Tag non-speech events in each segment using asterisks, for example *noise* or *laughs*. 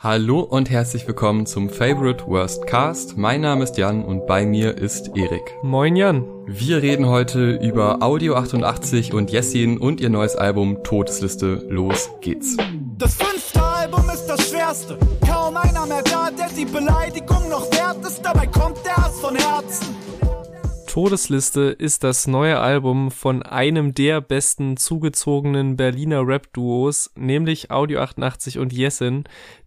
Hallo und herzlich willkommen zum Favorite Worst Cast. Mein Name ist Jan und bei mir ist Erik. Moin Jan. Wir reden heute über Audio 88 und Jessin und ihr neues Album Todesliste. Los geht's. Das fünfte Album ist das schwerste. Kaum einer mehr da, der die Beleidigung noch wert ist. Dabei kommt der Hass von Herzen. Todesliste ist das neue Album von einem der besten zugezogenen Berliner Rap-Duos, nämlich Audio 88 und Jessin,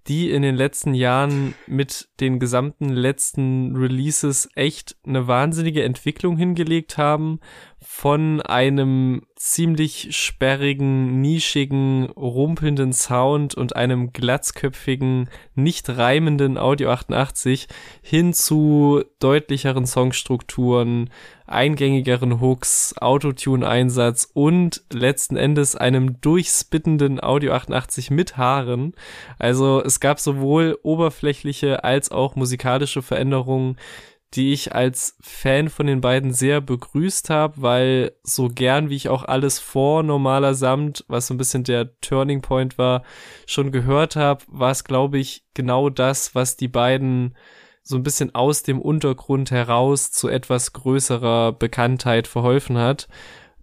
die in den letzten Jahren mit den gesamten letzten Releases echt eine wahnsinnige Entwicklung hingelegt haben. Von einem ziemlich sperrigen, nischigen, rumpelnden Sound und einem glatzköpfigen, nicht reimenden Audio 88 hin zu deutlicheren Songstrukturen, eingängigeren Hooks, Autotune-Einsatz und letzten Endes einem durchspittenden Audio 88 mit Haaren. Also es gab sowohl oberflächliche als auch musikalische Veränderungen, die ich als Fan von den beiden sehr begrüßt habe, weil so gern wie ich auch alles vor normaler Samt, was so ein bisschen der Turning Point war, schon gehört habe, war es glaube ich genau das, was die beiden so ein bisschen aus dem Untergrund heraus zu etwas größerer Bekanntheit verholfen hat.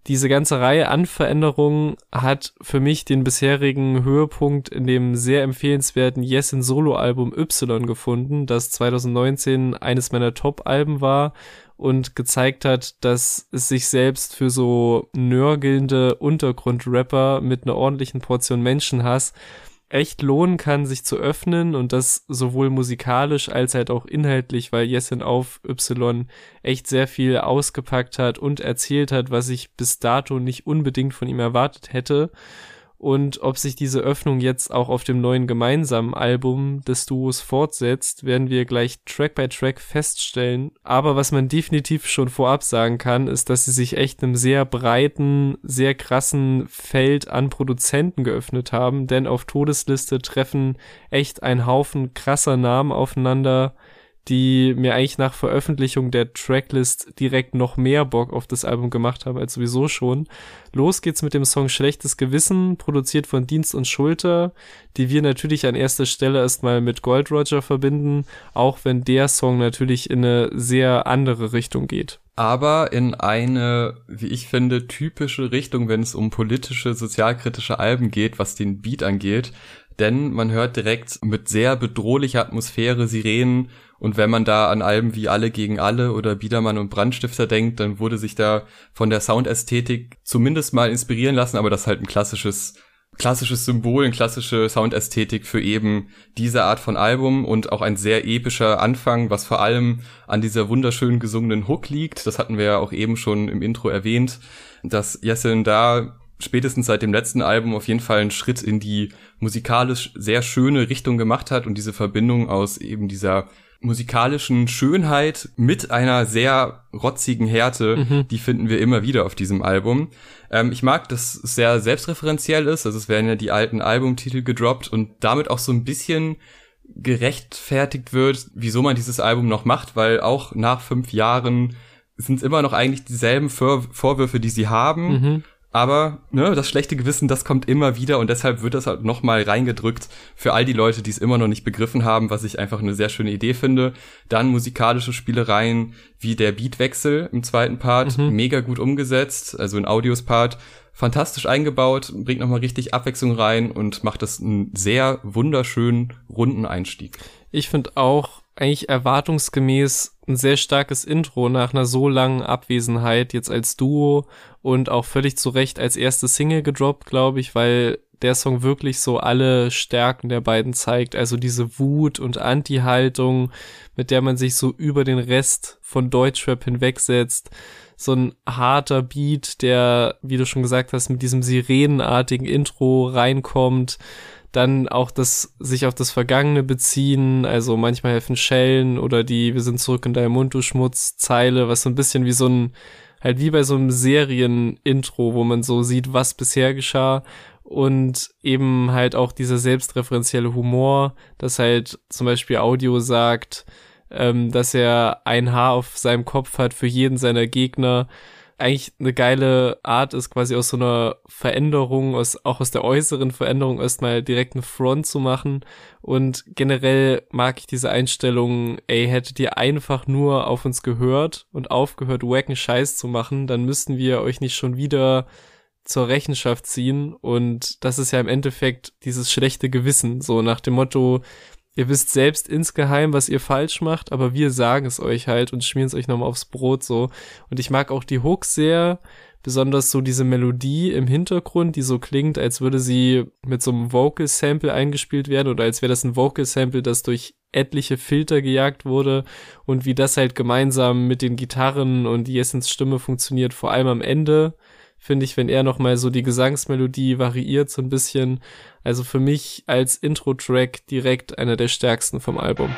Diese ganze Reihe an Veränderungen hat für mich den bisherigen Höhepunkt in dem sehr empfehlenswerten Yes in Solo-Album Y gefunden, das 2019 eines meiner Top-Alben war und gezeigt hat, dass es sich selbst für so nörgelnde Untergrundrapper mit einer ordentlichen Portion Menschenhass echt lohnen kann, sich zu öffnen und das sowohl musikalisch als halt auch inhaltlich, weil Jessin auf Y echt sehr viel ausgepackt hat und erzählt hat, was ich bis dato nicht unbedingt von ihm erwartet hätte und ob sich diese Öffnung jetzt auch auf dem neuen gemeinsamen Album des Duos fortsetzt, werden wir gleich Track by Track feststellen. Aber was man definitiv schon vorab sagen kann, ist, dass sie sich echt einem sehr breiten, sehr krassen Feld an Produzenten geöffnet haben, denn auf Todesliste treffen echt ein Haufen krasser Namen aufeinander, die mir eigentlich nach Veröffentlichung der Tracklist direkt noch mehr Bock auf das Album gemacht haben als sowieso schon. Los geht's mit dem Song Schlechtes Gewissen, produziert von Dienst und Schulter, die wir natürlich an erster Stelle erstmal mit Gold Roger verbinden, auch wenn der Song natürlich in eine sehr andere Richtung geht. Aber in eine, wie ich finde, typische Richtung, wenn es um politische, sozialkritische Alben geht, was den Beat angeht. Denn man hört direkt mit sehr bedrohlicher Atmosphäre Sirenen und wenn man da an Alben wie Alle gegen Alle oder Biedermann und Brandstifter denkt, dann wurde sich da von der Soundästhetik zumindest mal inspirieren lassen, aber das ist halt ein klassisches klassisches Symbol, eine klassische Soundästhetik für eben diese Art von Album und auch ein sehr epischer Anfang, was vor allem an dieser wunderschön gesungenen Hook liegt. Das hatten wir ja auch eben schon im Intro erwähnt, dass Jesseln da spätestens seit dem letzten Album auf jeden Fall einen Schritt in die musikalisch sehr schöne Richtung gemacht hat und diese Verbindung aus eben dieser musikalischen Schönheit mit einer sehr rotzigen Härte, mhm. die finden wir immer wieder auf diesem Album. Ähm, ich mag, dass es sehr selbstreferenziell ist, also es werden ja die alten Albumtitel gedroppt und damit auch so ein bisschen gerechtfertigt wird, wieso man dieses Album noch macht, weil auch nach fünf Jahren sind es immer noch eigentlich dieselben Vor Vorwürfe, die sie haben. Mhm. Aber ne, das schlechte Gewissen, das kommt immer wieder und deshalb wird das halt nochmal reingedrückt für all die Leute, die es immer noch nicht begriffen haben, was ich einfach eine sehr schöne Idee finde. Dann musikalische Spielereien wie der Beatwechsel im zweiten Part, mhm. mega gut umgesetzt, also ein Audios-Part, fantastisch eingebaut, bringt nochmal richtig Abwechslung rein und macht das einen sehr wunderschönen, runden Einstieg. Ich finde auch eigentlich erwartungsgemäß ein sehr starkes Intro nach einer so langen Abwesenheit jetzt als Duo und auch völlig zu Recht als erste Single gedroppt, glaube ich, weil der Song wirklich so alle Stärken der beiden zeigt. Also diese Wut und Anti-Haltung, mit der man sich so über den Rest von Deutschrap hinwegsetzt. So ein harter Beat, der, wie du schon gesagt hast, mit diesem sirenenartigen Intro reinkommt dann auch das sich auf das Vergangene beziehen, also manchmal helfen Schellen oder die Wir sind zurück in deinem Mund, du Schmutz, Zeile, was so ein bisschen wie so ein, halt wie bei so einem Serien-Intro, wo man so sieht, was bisher geschah und eben halt auch dieser selbstreferenzielle Humor, dass halt zum Beispiel Audio sagt, ähm, dass er ein Haar auf seinem Kopf hat für jeden seiner Gegner eigentlich eine geile Art ist, quasi aus so einer Veränderung, aus, auch aus der äußeren Veränderung erstmal direkt eine Front zu machen. Und generell mag ich diese Einstellung, ey, hättet ihr einfach nur auf uns gehört und aufgehört, wacken Scheiß zu machen, dann müssten wir euch nicht schon wieder zur Rechenschaft ziehen. Und das ist ja im Endeffekt dieses schlechte Gewissen, so nach dem Motto, ihr wisst selbst insgeheim, was ihr falsch macht, aber wir sagen es euch halt und schmieren es euch nochmal aufs Brot so. Und ich mag auch die Hooks sehr, besonders so diese Melodie im Hintergrund, die so klingt, als würde sie mit so einem Vocal Sample eingespielt werden oder als wäre das ein Vocal Sample, das durch etliche Filter gejagt wurde und wie das halt gemeinsam mit den Gitarren und Jessens Stimme funktioniert, vor allem am Ende finde ich, wenn er nochmal so die Gesangsmelodie variiert so ein bisschen. Also für mich als Intro-Track direkt einer der stärksten vom Album.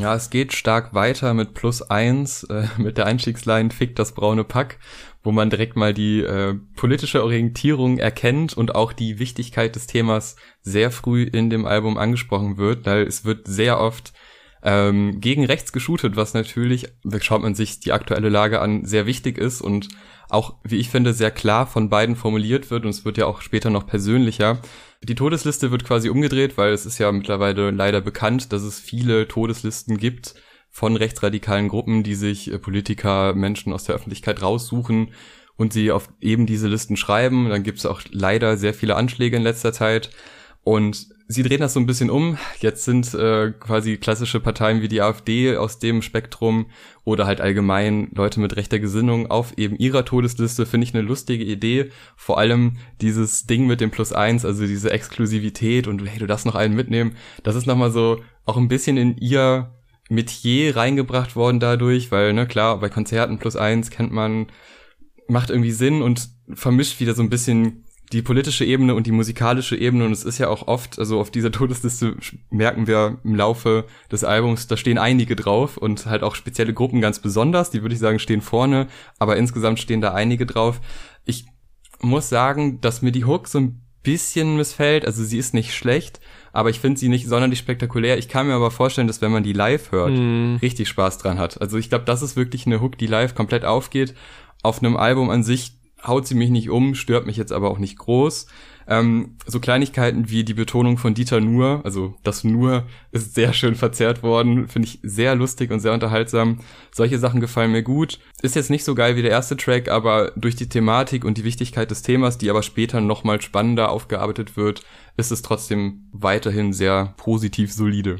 Ja, es geht stark weiter mit plus eins, äh, mit der Einstiegsline Fick das braune Pack wo man direkt mal die äh, politische Orientierung erkennt und auch die Wichtigkeit des Themas sehr früh in dem Album angesprochen wird, weil es wird sehr oft ähm, gegen rechts geshootet, was natürlich, schaut man sich die aktuelle Lage an, sehr wichtig ist und auch, wie ich finde, sehr klar von beiden formuliert wird und es wird ja auch später noch persönlicher. Die Todesliste wird quasi umgedreht, weil es ist ja mittlerweile leider bekannt, dass es viele Todeslisten gibt, von rechtsradikalen Gruppen, die sich äh, Politiker, Menschen aus der Öffentlichkeit raussuchen und sie auf eben diese Listen schreiben. Dann gibt es auch leider sehr viele Anschläge in letzter Zeit. Und sie drehen das so ein bisschen um. Jetzt sind äh, quasi klassische Parteien wie die AfD aus dem Spektrum oder halt allgemein Leute mit rechter Gesinnung auf eben ihrer Todesliste. Finde ich eine lustige Idee. Vor allem dieses Ding mit dem Plus eins, also diese Exklusivität und hey, du darfst noch einen mitnehmen. Das ist nochmal so auch ein bisschen in ihr Metier reingebracht worden dadurch, weil, ne, klar, bei Konzerten plus eins kennt man, macht irgendwie Sinn und vermischt wieder so ein bisschen die politische Ebene und die musikalische Ebene. Und es ist ja auch oft, also auf dieser *laughs* Todesliste merken wir im Laufe des Albums, da stehen einige drauf und halt auch spezielle Gruppen ganz besonders, die würde ich sagen stehen vorne, aber insgesamt stehen da einige drauf. Ich muss sagen, dass mir die Hook so ein bisschen missfällt, also sie ist nicht schlecht, aber ich finde sie nicht sonderlich spektakulär. Ich kann mir aber vorstellen, dass wenn man die live hört, mm. richtig Spaß dran hat. Also ich glaube, das ist wirklich eine Hook, die live komplett aufgeht. Auf einem Album an sich haut sie mich nicht um, stört mich jetzt aber auch nicht groß. Ähm, so Kleinigkeiten wie die Betonung von Dieter Nur, also das Nur ist sehr schön verzerrt worden, finde ich sehr lustig und sehr unterhaltsam. Solche Sachen gefallen mir gut. Ist jetzt nicht so geil wie der erste Track, aber durch die Thematik und die Wichtigkeit des Themas, die aber später nochmal spannender aufgearbeitet wird, ist es trotzdem weiterhin sehr positiv solide.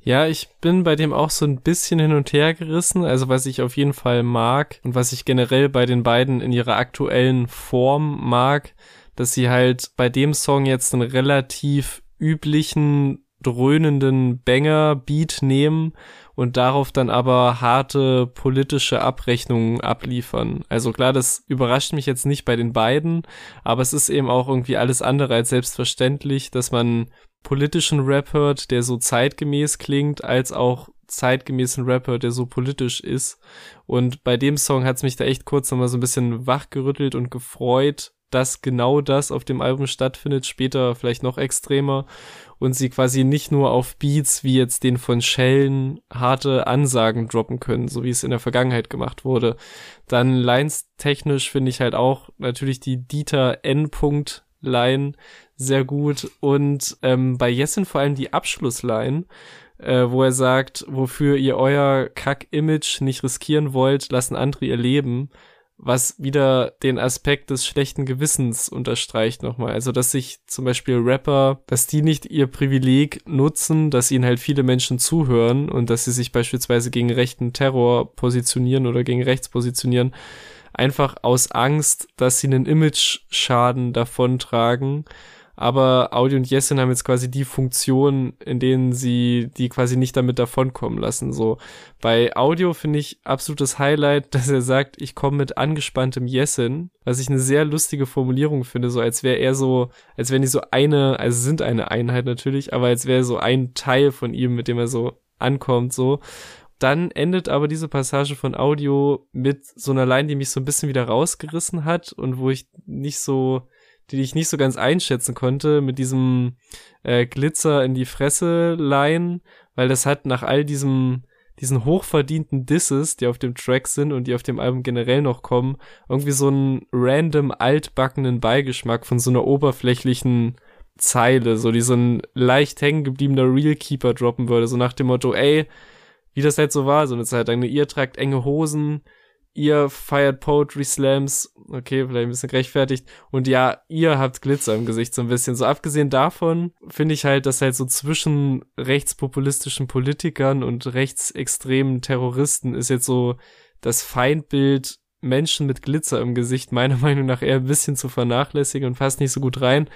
Ja, ich bin bei dem auch so ein bisschen hin und her gerissen. Also was ich auf jeden Fall mag und was ich generell bei den beiden in ihrer aktuellen Form mag, dass sie halt bei dem Song jetzt einen relativ üblichen dröhnenden Banger-Beat nehmen und darauf dann aber harte politische Abrechnungen abliefern. Also klar, das überrascht mich jetzt nicht bei den beiden, aber es ist eben auch irgendwie alles andere als selbstverständlich, dass man politischen Rap hört, der so zeitgemäß klingt, als auch zeitgemäßen Rapper, der so politisch ist. Und bei dem Song hat es mich da echt kurz nochmal so ein bisschen wachgerüttelt und gefreut, dass genau das auf dem Album stattfindet, später vielleicht noch extremer und sie quasi nicht nur auf Beats wie jetzt den von Schellen harte Ansagen droppen können, so wie es in der Vergangenheit gemacht wurde. Dann Lines technisch finde ich halt auch natürlich die Dieter N. Line sehr gut und ähm, bei Jessen vor allem die Abschlussline, äh, wo er sagt, wofür ihr euer Kack-Image nicht riskieren wollt, lassen andere ihr Leben was wieder den Aspekt des schlechten Gewissens unterstreicht nochmal. Also, dass sich zum Beispiel Rapper, dass die nicht ihr Privileg nutzen, dass ihnen halt viele Menschen zuhören und dass sie sich beispielsweise gegen rechten Terror positionieren oder gegen rechts positionieren, einfach aus Angst, dass sie einen Image-Schaden davontragen aber Audi und Jessin haben jetzt quasi die Funktion, in denen sie die quasi nicht damit davonkommen lassen. So bei Audio finde ich absolutes Highlight, *laughs* dass er sagt, ich komme mit angespanntem Jessin, was ich eine sehr lustige Formulierung finde, so als wäre er so, als wären die so eine, also sind eine Einheit natürlich, aber als wäre so ein Teil von ihm, mit dem er so ankommt, so dann endet aber diese Passage von Audio mit so einer Line, die mich so ein bisschen wieder rausgerissen hat und wo ich nicht so, die ich nicht so ganz einschätzen konnte, mit diesem äh, Glitzer in die Fresse Line, weil das hat nach all diesem diesen hochverdienten Disses, die auf dem Track sind und die auf dem Album generell noch kommen, irgendwie so einen random altbackenen Beigeschmack von so einer oberflächlichen Zeile, so die so ein leicht hängen gebliebener Realkeeper droppen würde, so nach dem Motto, ey, wie das halt so war, so eine Zeit lang, ne, ihr tragt enge Hosen, ihr feiert Poetry Slams, okay, vielleicht ein bisschen gerechtfertigt, und ja, ihr habt Glitzer im Gesicht so ein bisschen. So abgesehen davon finde ich halt, dass halt so zwischen rechtspopulistischen Politikern und rechtsextremen Terroristen ist jetzt so das Feindbild Menschen mit Glitzer im Gesicht meiner *laughs* Meinung nach eher ein bisschen zu vernachlässigen und passt nicht so gut rein.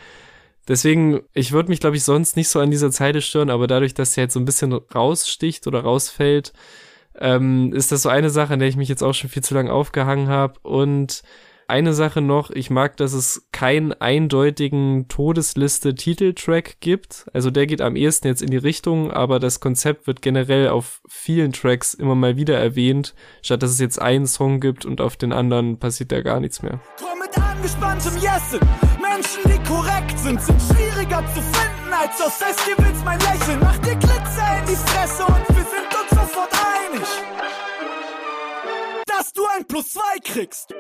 Deswegen, ich würde mich, glaube ich, sonst nicht so an dieser Zeile stören, aber dadurch, dass sie halt so ein bisschen raussticht oder rausfällt, ähm, ist das so eine Sache, an der ich mich jetzt auch schon viel zu lange aufgehangen habe. Und eine Sache noch, ich mag, dass es keinen eindeutigen Todesliste-Titeltrack gibt. Also der geht am ehesten jetzt in die Richtung, aber das Konzept wird generell auf vielen Tracks immer mal wieder erwähnt, statt dass es jetzt einen Song gibt und auf den anderen passiert da gar nichts mehr. Komm mit angespanntem Yessen. Menschen, die korrekt sind, sind schwieriger zu finden als auf Festivals mein Lächeln. Mach dir Glitzer in die Fresse und wir sind uns sofort einig, dass du ein Plus zwei kriegst.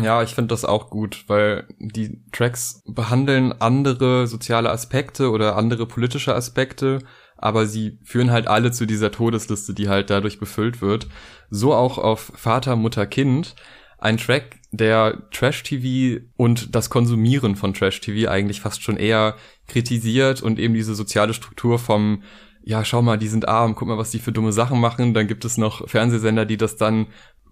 Ja, ich finde das auch gut, weil die Tracks behandeln andere soziale Aspekte oder andere politische Aspekte, aber sie führen halt alle zu dieser Todesliste, die halt dadurch befüllt wird. So auch auf Vater, Mutter, Kind. Ein Track, der Trash-TV und das Konsumieren von Trash-TV eigentlich fast schon eher kritisiert und eben diese soziale Struktur vom ja, schau mal, die sind arm, guck mal, was die für dumme Sachen machen. Dann gibt es noch Fernsehsender, die das dann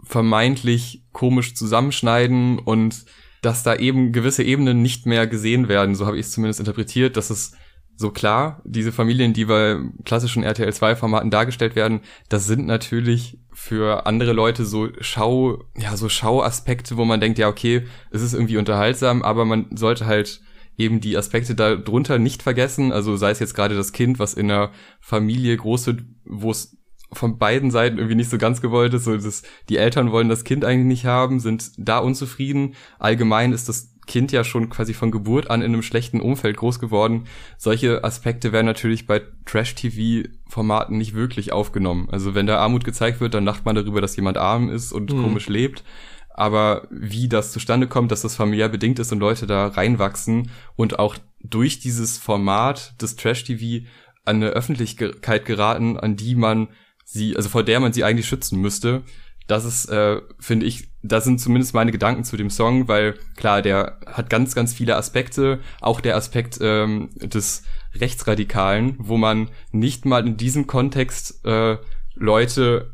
vermeintlich komisch zusammenschneiden und dass da eben gewisse Ebenen nicht mehr gesehen werden. So habe ich es zumindest interpretiert, dass es so klar, diese Familien, die bei klassischen RTL 2 Formaten dargestellt werden, das sind natürlich für andere Leute so Schau, ja, so Schauaspekte, wo man denkt, ja, okay, es ist irgendwie unterhaltsam, aber man sollte halt eben die Aspekte darunter nicht vergessen. Also sei es jetzt gerade das Kind, was in einer Familie groß wird, wo es von beiden Seiten irgendwie nicht so ganz gewollt ist. So das, die Eltern wollen das Kind eigentlich nicht haben, sind da unzufrieden. Allgemein ist das Kind ja schon quasi von Geburt an in einem schlechten Umfeld groß geworden. Solche Aspekte werden natürlich bei Trash-TV-Formaten nicht wirklich aufgenommen. Also wenn da Armut gezeigt wird, dann lacht man darüber, dass jemand arm ist und mhm. komisch lebt. Aber wie das zustande kommt, dass das familiär bedingt ist und Leute da reinwachsen und auch durch dieses Format des Trash-TV an eine Öffentlichkeit geraten, an die man sie, also vor der man sie eigentlich schützen müsste. Das ist, äh, finde ich, da sind zumindest meine Gedanken zu dem Song, weil klar, der hat ganz, ganz viele Aspekte, auch der Aspekt ähm, des Rechtsradikalen, wo man nicht mal in diesem Kontext äh, Leute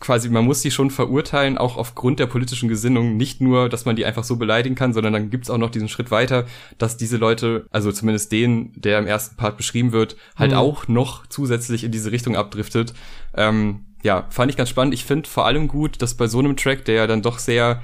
quasi, man muss sie schon verurteilen, auch aufgrund der politischen Gesinnung. Nicht nur, dass man die einfach so beleidigen kann, sondern dann gibt's auch noch diesen Schritt weiter, dass diese Leute, also zumindest den, der im ersten Part beschrieben wird, halt mhm. auch noch zusätzlich in diese Richtung abdriftet. Ähm, ja, fand ich ganz spannend. Ich finde vor allem gut, dass bei so einem Track, der ja dann doch sehr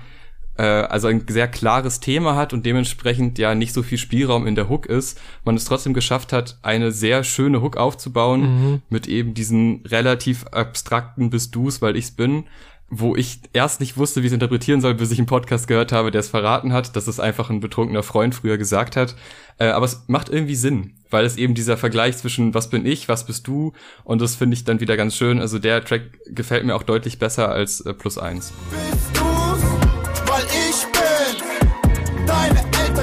äh, also ein sehr klares Thema hat und dementsprechend ja nicht so viel Spielraum in der Hook ist, man es trotzdem geschafft hat, eine sehr schöne Hook aufzubauen mhm. mit eben diesen relativ abstrakten Bist du's, weil ich's bin, wo ich erst nicht wusste, wie ich es interpretieren soll, bis ich einen Podcast gehört habe, der es verraten hat, dass es einfach ein betrunkener Freund früher gesagt hat. Äh, aber es macht irgendwie Sinn, weil es eben dieser Vergleich zwischen was bin ich, was bist du und das finde ich dann wieder ganz schön. Also der Track gefällt mir auch deutlich besser als äh, Plus eins. Bist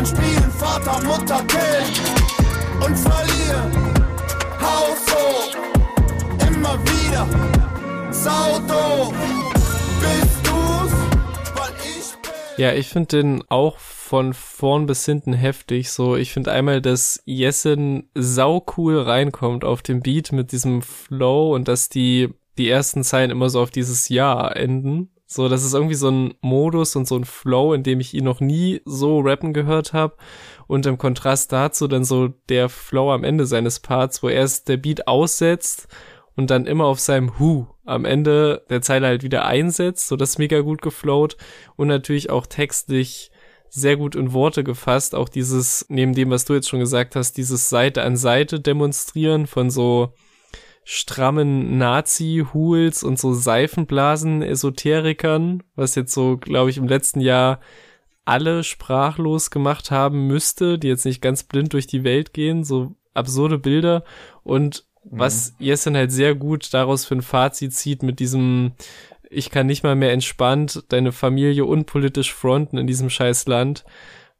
Eltern spielen Vater, Mutter, Kind und verlieren. Haus hoch, immer wieder. Saudo, bist du's, weil ich bin. Ja, ich finde den auch von vorn bis hinten heftig. So, ich finde einmal, dass Jessen sau cool reinkommt auf dem Beat mit diesem Flow und dass die die ersten Zeilen immer so auf dieses Ja enden. So, das ist irgendwie so ein Modus und so ein Flow, in dem ich ihn noch nie so rappen gehört habe. Und im Kontrast dazu dann so der Flow am Ende seines Parts, wo erst der Beat aussetzt und dann immer auf seinem Hu am Ende der Zeile halt wieder einsetzt. So, das ist mega gut geflowt und natürlich auch textlich sehr gut in Worte gefasst. Auch dieses, neben dem, was du jetzt schon gesagt hast, dieses Seite an Seite demonstrieren von so strammen Nazi-Hools und so Seifenblasen-Esoterikern, was jetzt so, glaube ich, im letzten Jahr alle sprachlos gemacht haben müsste, die jetzt nicht ganz blind durch die Welt gehen, so absurde Bilder und mhm. was Jessen halt sehr gut daraus für ein Fazit zieht mit diesem ich kann nicht mal mehr entspannt deine Familie unpolitisch fronten in diesem scheiß Land,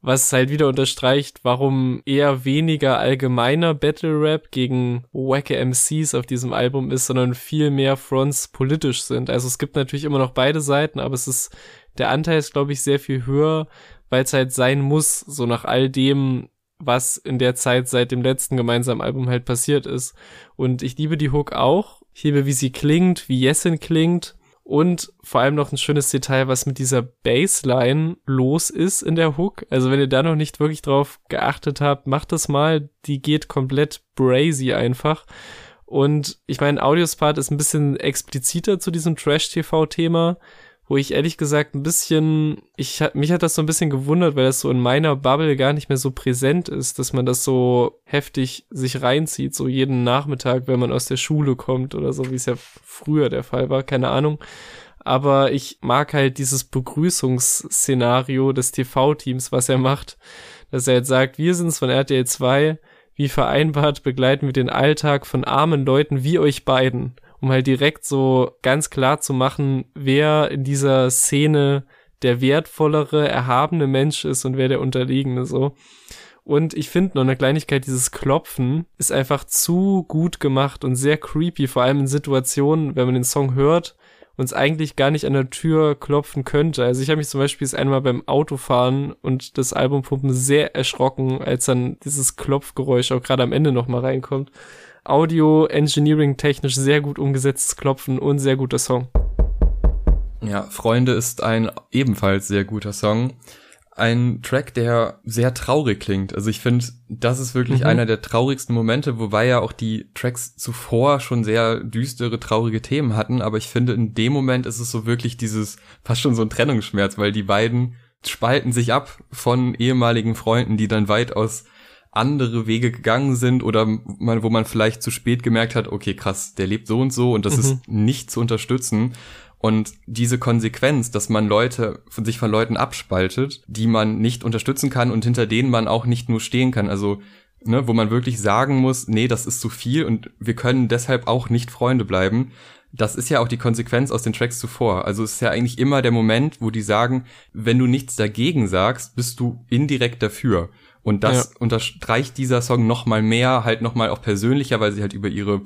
was halt wieder unterstreicht, warum eher weniger allgemeiner Battle Rap gegen wacke MCs auf diesem Album ist, sondern viel mehr Fronts politisch sind. Also es gibt natürlich immer noch beide Seiten, aber es ist der Anteil ist, glaube ich, sehr viel höher, weil es halt sein muss, so nach all dem, was in der Zeit seit dem letzten gemeinsamen Album halt passiert ist. Und ich liebe die Hook auch. Ich liebe, wie sie klingt, wie Jessin klingt. Und vor allem noch ein schönes Detail, was mit dieser Bassline los ist in der Hook. Also wenn ihr da noch nicht wirklich drauf geachtet habt, macht das mal. Die geht komplett brazy einfach. Und ich meine, Audios Part ist ein bisschen expliziter zu diesem Trash-TV-Thema wo ich ehrlich gesagt ein bisschen, ich mich hat das so ein bisschen gewundert, weil das so in meiner Bubble gar nicht mehr so präsent ist, dass man das so heftig sich reinzieht, so jeden Nachmittag, wenn man aus der Schule kommt oder so, wie es ja früher der Fall war, keine Ahnung. Aber ich mag halt dieses Begrüßungsszenario des TV-Teams, was er macht, dass er jetzt sagt, wir sind's von RTL 2, wie vereinbart begleiten wir den Alltag von armen Leuten wie euch beiden um halt direkt so ganz klar zu machen, wer in dieser Szene der wertvollere, erhabene Mensch ist und wer der unterlegene so. Und ich finde noch eine Kleinigkeit, dieses Klopfen ist einfach zu gut gemacht und sehr creepy, vor allem in Situationen, wenn man den Song hört und es eigentlich gar nicht an der Tür klopfen könnte. Also ich habe mich zum Beispiel das einmal beim Autofahren und das Albumpumpen sehr erschrocken, als dann dieses Klopfgeräusch auch gerade am Ende nochmal reinkommt. Audio, Engineering technisch sehr gut umgesetztes Klopfen und sehr guter Song. Ja, Freunde ist ein ebenfalls sehr guter Song. Ein Track, der sehr traurig klingt. Also ich finde, das ist wirklich mhm. einer der traurigsten Momente, wobei ja auch die Tracks zuvor schon sehr düstere, traurige Themen hatten. Aber ich finde, in dem Moment ist es so wirklich dieses, fast schon so ein Trennungsschmerz, weil die beiden spalten sich ab von ehemaligen Freunden, die dann weitaus andere Wege gegangen sind oder man, wo man vielleicht zu spät gemerkt hat, okay, krass, der lebt so und so und das mhm. ist nicht zu unterstützen. Und diese Konsequenz, dass man Leute von sich von Leuten abspaltet, die man nicht unterstützen kann und hinter denen man auch nicht nur stehen kann, also ne, wo man wirklich sagen muss, nee, das ist zu viel und wir können deshalb auch nicht Freunde bleiben. Das ist ja auch die Konsequenz aus den Tracks zuvor. Also es ist ja eigentlich immer der Moment, wo die sagen, wenn du nichts dagegen sagst, bist du indirekt dafür. Und das ja. unterstreicht dieser Song noch mal mehr, halt noch mal auch persönlicher, weil sie halt über ihre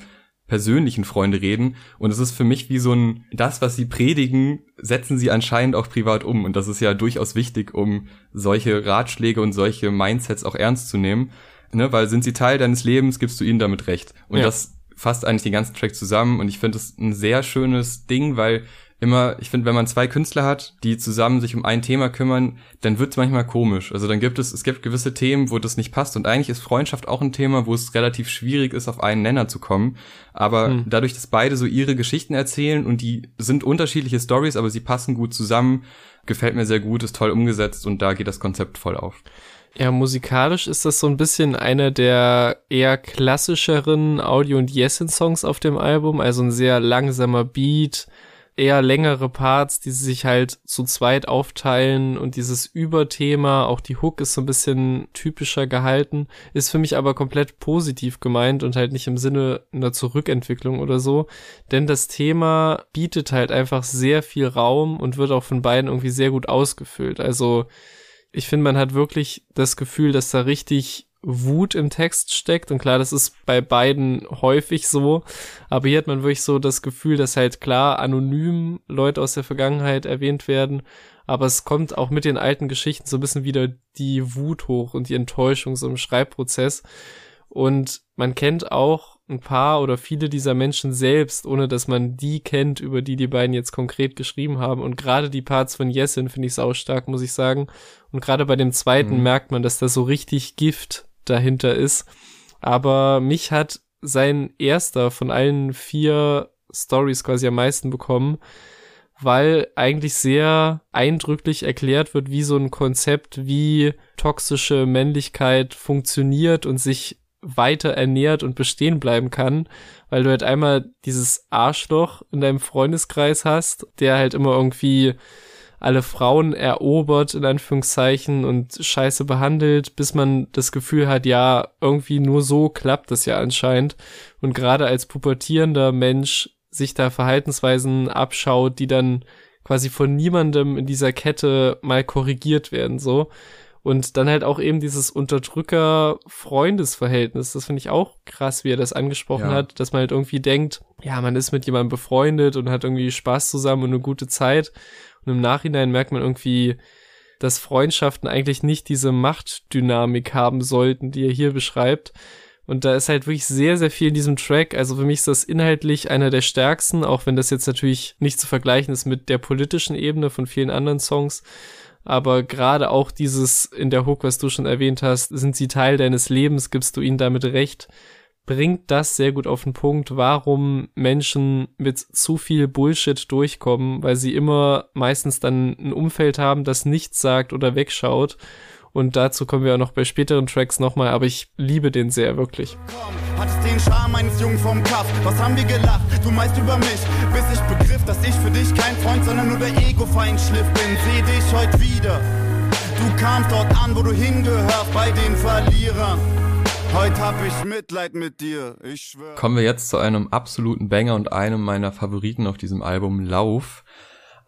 persönlichen Freunde reden. Und es ist für mich wie so ein, das, was sie predigen, setzen sie anscheinend auch privat um. Und das ist ja durchaus wichtig, um solche Ratschläge und solche Mindsets auch ernst zu nehmen. Ne, weil sind sie Teil deines Lebens, gibst du ihnen damit recht. Und ja. das fasst eigentlich den ganzen Track zusammen. Und ich finde es ein sehr schönes Ding, weil immer, ich finde, wenn man zwei Künstler hat, die zusammen sich um ein Thema kümmern, dann wird es manchmal komisch. Also dann gibt es, es gibt gewisse Themen, wo das nicht passt. Und eigentlich ist Freundschaft auch ein Thema, wo es relativ schwierig ist, auf einen Nenner zu kommen. Aber hm. dadurch, dass beide so ihre Geschichten erzählen und die sind unterschiedliche Stories, aber sie passen gut zusammen, gefällt mir sehr gut, ist toll umgesetzt und da geht das Konzept voll auf. Ja, musikalisch ist das so ein bisschen einer der eher klassischeren Audio- und Yesin-Songs auf dem Album, also ein sehr langsamer Beat, eher längere Parts, die sich halt zu zweit aufteilen und dieses Überthema, auch die Hook ist so ein bisschen typischer gehalten, ist für mich aber komplett positiv gemeint und halt nicht im Sinne einer Zurückentwicklung oder so, denn das Thema bietet halt einfach sehr viel Raum und wird auch von beiden irgendwie sehr gut ausgefüllt. Also ich finde, man hat wirklich das Gefühl, dass da richtig Wut im Text steckt. Und klar, das ist bei beiden häufig so. Aber hier hat man wirklich so das Gefühl, dass halt klar anonym Leute aus der Vergangenheit erwähnt werden. Aber es kommt auch mit den alten Geschichten so ein bisschen wieder die Wut hoch und die Enttäuschung so im Schreibprozess. Und man kennt auch ein paar oder viele dieser Menschen selbst, ohne dass man die kennt, über die die beiden jetzt konkret geschrieben haben. Und gerade die Parts von Jessin finde ich saustark, muss ich sagen. Und gerade bei dem zweiten mhm. merkt man, dass da so richtig Gift dahinter ist. Aber mich hat sein erster von allen vier Stories quasi am meisten bekommen, weil eigentlich sehr eindrücklich erklärt wird, wie so ein Konzept wie toxische Männlichkeit funktioniert und sich weiter ernährt und bestehen bleiben kann, weil du halt einmal dieses Arschloch in deinem Freundeskreis hast, der halt immer irgendwie alle Frauen erobert, in Anführungszeichen, und scheiße behandelt, bis man das Gefühl hat, ja, irgendwie nur so klappt das ja anscheinend. Und gerade als pubertierender Mensch sich da Verhaltensweisen abschaut, die dann quasi von niemandem in dieser Kette mal korrigiert werden, so. Und dann halt auch eben dieses Unterdrücker-Freundesverhältnis. Das finde ich auch krass, wie er das angesprochen ja. hat, dass man halt irgendwie denkt, ja, man ist mit jemandem befreundet und hat irgendwie Spaß zusammen und eine gute Zeit. Und im Nachhinein merkt man irgendwie, dass Freundschaften eigentlich nicht diese Machtdynamik haben sollten, die er hier beschreibt. Und da ist halt wirklich sehr, sehr viel in diesem Track. Also für mich ist das inhaltlich einer der stärksten, auch wenn das jetzt natürlich nicht zu vergleichen ist mit der politischen Ebene von vielen anderen Songs aber gerade auch dieses in der Hook, was du schon erwähnt hast, sind sie Teil deines Lebens, gibst du ihnen damit recht, bringt das sehr gut auf den Punkt, warum Menschen mit zu viel Bullshit durchkommen, weil sie immer meistens dann ein Umfeld haben, das nichts sagt oder wegschaut und dazu kommen wir auch noch bei späteren Tracks nochmal, aber ich liebe den sehr, wirklich. Hattest den Charme eines Jungen vom Kaff, was haben wir gelacht? Du meinst über mich, bis ich begriff, dass ich für dich kein Freund, sondern nur der Ego-Feinschliff bin. Seh dich heute wieder. Du kamst dort an, wo du hingehörst, bei den Verlierern. Heute hab ich Mitleid mit dir, ich schwör. Kommen wir jetzt zu einem absoluten Banger und einem meiner Favoriten auf diesem Album, Lauf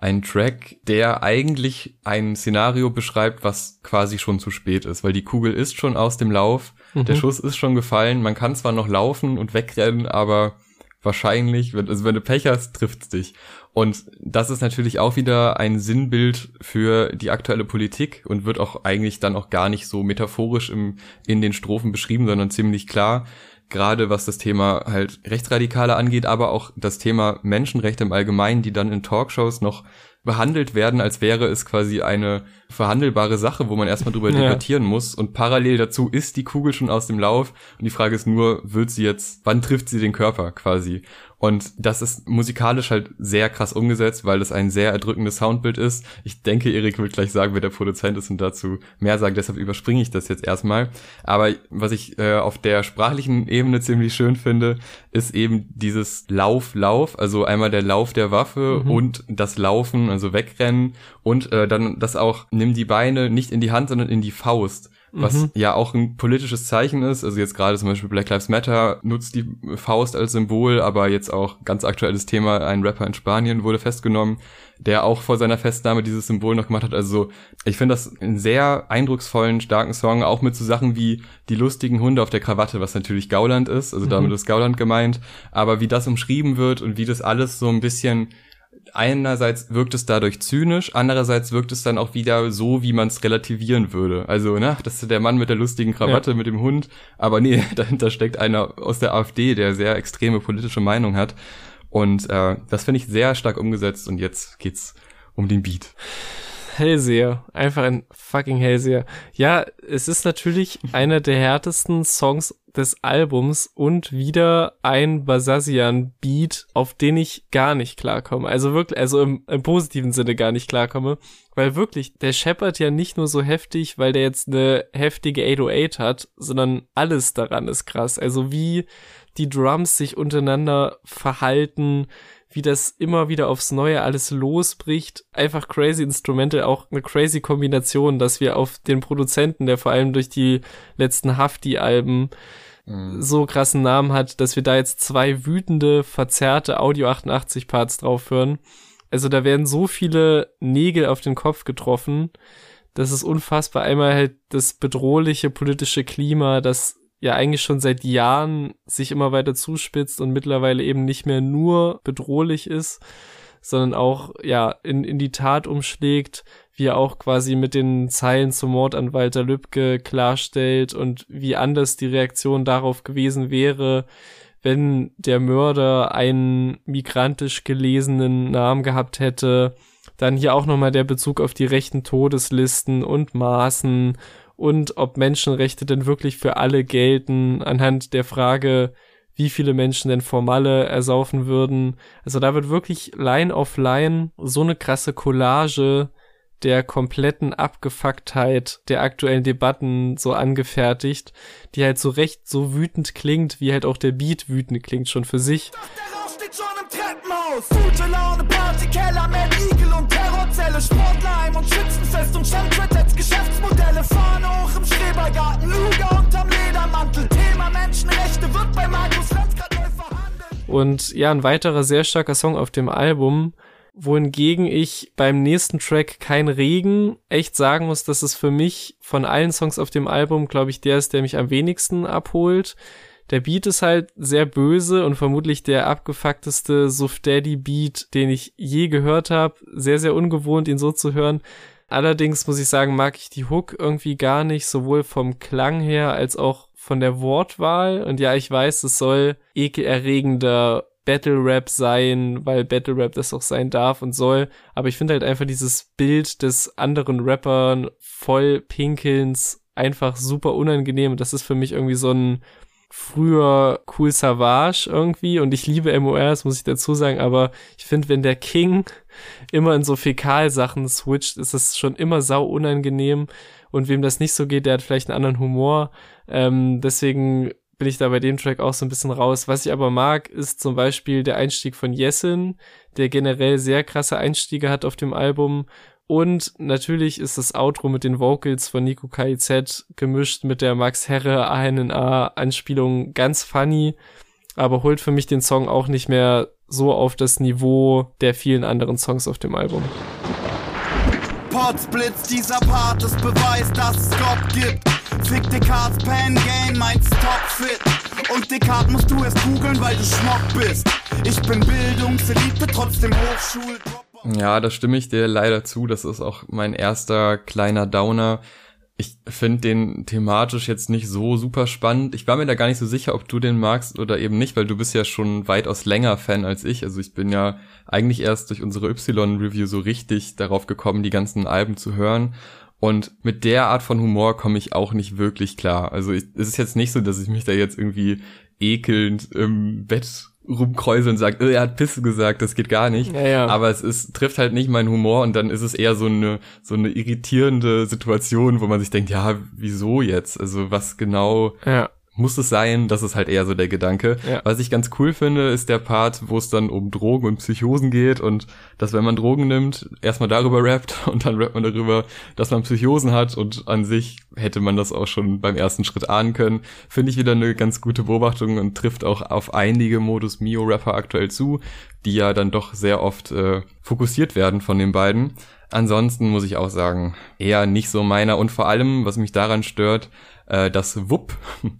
ein Track, der eigentlich ein Szenario beschreibt, was quasi schon zu spät ist, weil die Kugel ist schon aus dem Lauf, mhm. der Schuss ist schon gefallen, man kann zwar noch laufen und wegrennen, aber wahrscheinlich, wenn, also wenn du Pech hast, trifft's dich. Und das ist natürlich auch wieder ein Sinnbild für die aktuelle Politik und wird auch eigentlich dann auch gar nicht so metaphorisch im, in den Strophen beschrieben, sondern ziemlich klar gerade was das Thema halt Rechtsradikale angeht, aber auch das Thema Menschenrechte im Allgemeinen, die dann in Talkshows noch behandelt werden, als wäre es quasi eine verhandelbare Sache, wo man erstmal drüber ja. debattieren muss. Und parallel dazu ist die Kugel schon aus dem Lauf. Und die Frage ist nur, wird sie jetzt, wann trifft sie den Körper quasi? Und das ist musikalisch halt sehr krass umgesetzt, weil das ein sehr erdrückendes Soundbild ist. Ich denke, Erik wird gleich sagen, wer der Produzent ist und dazu mehr sagen, deshalb überspringe ich das jetzt erstmal. Aber was ich äh, auf der sprachlichen Ebene ziemlich schön finde, ist eben dieses Lauf, Lauf, also einmal der Lauf der Waffe mhm. und das Laufen, also wegrennen und äh, dann das auch, nimm die Beine nicht in die Hand, sondern in die Faust was mhm. ja auch ein politisches Zeichen ist. Also jetzt gerade zum Beispiel Black Lives Matter nutzt die Faust als Symbol, aber jetzt auch ganz aktuelles Thema, ein Rapper in Spanien wurde festgenommen, der auch vor seiner Festnahme dieses Symbol noch gemacht hat. Also ich finde das einen sehr eindrucksvollen, starken Song, auch mit so Sachen wie die lustigen Hunde auf der Krawatte, was natürlich Gauland ist, also mhm. damit ist Gauland gemeint, aber wie das umschrieben wird und wie das alles so ein bisschen einerseits wirkt es dadurch zynisch, andererseits wirkt es dann auch wieder so, wie man es relativieren würde. Also, ne, das ist der Mann mit der lustigen Krawatte, ja. mit dem Hund, aber nee, *laughs* dahinter steckt einer aus der AfD, der sehr extreme politische Meinung hat. Und äh, das finde ich sehr stark umgesetzt und jetzt geht's um den Beat. Hellseher. Einfach ein fucking Hellseher. Ja, es ist natürlich *laughs* einer der härtesten Songs des Albums und wieder ein Basazian-Beat, auf den ich gar nicht klarkomme. Also wirklich, also im, im positiven Sinne gar nicht klarkomme. Weil wirklich, der scheppert ja nicht nur so heftig, weil der jetzt eine heftige 808 hat, sondern alles daran ist krass. Also wie die Drums sich untereinander verhalten, wie das immer wieder aufs Neue alles losbricht. Einfach crazy Instrumente, auch eine crazy Kombination, dass wir auf den Produzenten, der vor allem durch die letzten Hafti-Alben mhm. so krassen Namen hat, dass wir da jetzt zwei wütende, verzerrte Audio 88 Parts drauf hören. Also da werden so viele Nägel auf den Kopf getroffen. Das ist unfassbar. Einmal halt das bedrohliche politische Klima, das ja eigentlich schon seit Jahren sich immer weiter zuspitzt und mittlerweile eben nicht mehr nur bedrohlich ist, sondern auch ja in, in die Tat umschlägt, wie er auch quasi mit den Zeilen zum Mord an Walter Lübcke klarstellt und wie anders die Reaktion darauf gewesen wäre, wenn der Mörder einen migrantisch gelesenen Namen gehabt hätte. Dann hier auch nochmal der Bezug auf die rechten Todeslisten und Maßen und ob Menschenrechte denn wirklich für alle gelten anhand der Frage, wie viele Menschen denn Formalle ersaufen würden. Also da wird wirklich Line auf Line so eine krasse Collage der kompletten Abgefucktheit der aktuellen Debatten so angefertigt, die halt so recht so wütend klingt, wie halt auch der Beat wütend klingt schon für sich. Gute Laune, Partykeller, Mad Eagle und Terrorzelle, Sportleim und Schützenfest und als Geschäftsmodelle, Fahne hoch im Schrebergarten, Luger unterm Ledermantel, Thema Menschenrechte wird bei Markus Lanz grad neu verhandelt. Und ja, ein weiterer sehr starker Song auf dem Album, wohingegen ich beim nächsten Track Kein Regen echt sagen muss, dass es für mich von allen Songs auf dem Album, glaube ich, der ist, der mich am wenigsten abholt. Der Beat ist halt sehr böse und vermutlich der abgefuckteste Suf Daddy Beat, den ich je gehört habe. Sehr, sehr ungewohnt, ihn so zu hören. Allerdings muss ich sagen, mag ich die Hook irgendwie gar nicht, sowohl vom Klang her als auch von der Wortwahl. Und ja, ich weiß, es soll ekelerregender Battle Rap sein, weil Battle Rap das auch sein darf und soll. Aber ich finde halt einfach dieses Bild des anderen Rappern voll Pinkelns einfach super unangenehm. Das ist für mich irgendwie so ein früher Cool Savage irgendwie und ich liebe MORs, muss ich dazu sagen, aber ich finde, wenn der King immer in so Fäkalsachen switcht, ist es schon immer sau unangenehm und wem das nicht so geht, der hat vielleicht einen anderen Humor. Ähm, deswegen bin ich da bei dem Track auch so ein bisschen raus. Was ich aber mag, ist zum Beispiel der Einstieg von Jessin, der generell sehr krasse Einstiege hat auf dem Album. Und natürlich ist das Outro mit den Vocals von Nico KIZ gemischt mit der Max Herre ANNA Anspielung ganz funny, aber holt für mich den Song auch nicht mehr so auf das Niveau der vielen anderen Songs auf dem Album. Potsblitz, dieser Part ist Beweis, dass es Gott gibt. Fick Descartes Pen Game, meinst topfit. Und Descartes musst du erst googeln, weil du Schmock bist. Ich bin Bildungselite, trotzdem Hochschul. Ja, da stimme ich dir leider zu. Das ist auch mein erster kleiner Downer. Ich finde den thematisch jetzt nicht so super spannend. Ich war mir da gar nicht so sicher, ob du den magst oder eben nicht, weil du bist ja schon weitaus länger Fan als ich. Also ich bin ja eigentlich erst durch unsere Y-Review so richtig darauf gekommen, die ganzen Alben zu hören. Und mit der Art von Humor komme ich auch nicht wirklich klar. Also ich, es ist jetzt nicht so, dass ich mich da jetzt irgendwie ekelnd im Bett rumkräuseln und sagt, äh, er hat Pisse gesagt, das geht gar nicht. Ja, ja. Aber es ist, trifft halt nicht meinen Humor und dann ist es eher so eine, so eine irritierende Situation, wo man sich denkt, ja, wieso jetzt? Also was genau ja muss es sein, das ist halt eher so der Gedanke. Ja. Was ich ganz cool finde, ist der Part, wo es dann um Drogen und Psychosen geht und dass wenn man Drogen nimmt, erstmal darüber rappt *laughs* und dann rappt man darüber, dass man Psychosen hat und an sich hätte man das auch schon beim ersten Schritt ahnen können. Finde ich wieder eine ganz gute Beobachtung und trifft auch auf einige Modus Mio Rapper aktuell zu, die ja dann doch sehr oft äh, fokussiert werden von den beiden. Ansonsten muss ich auch sagen, eher nicht so meiner und vor allem, was mich daran stört, äh, dass Wupp *laughs*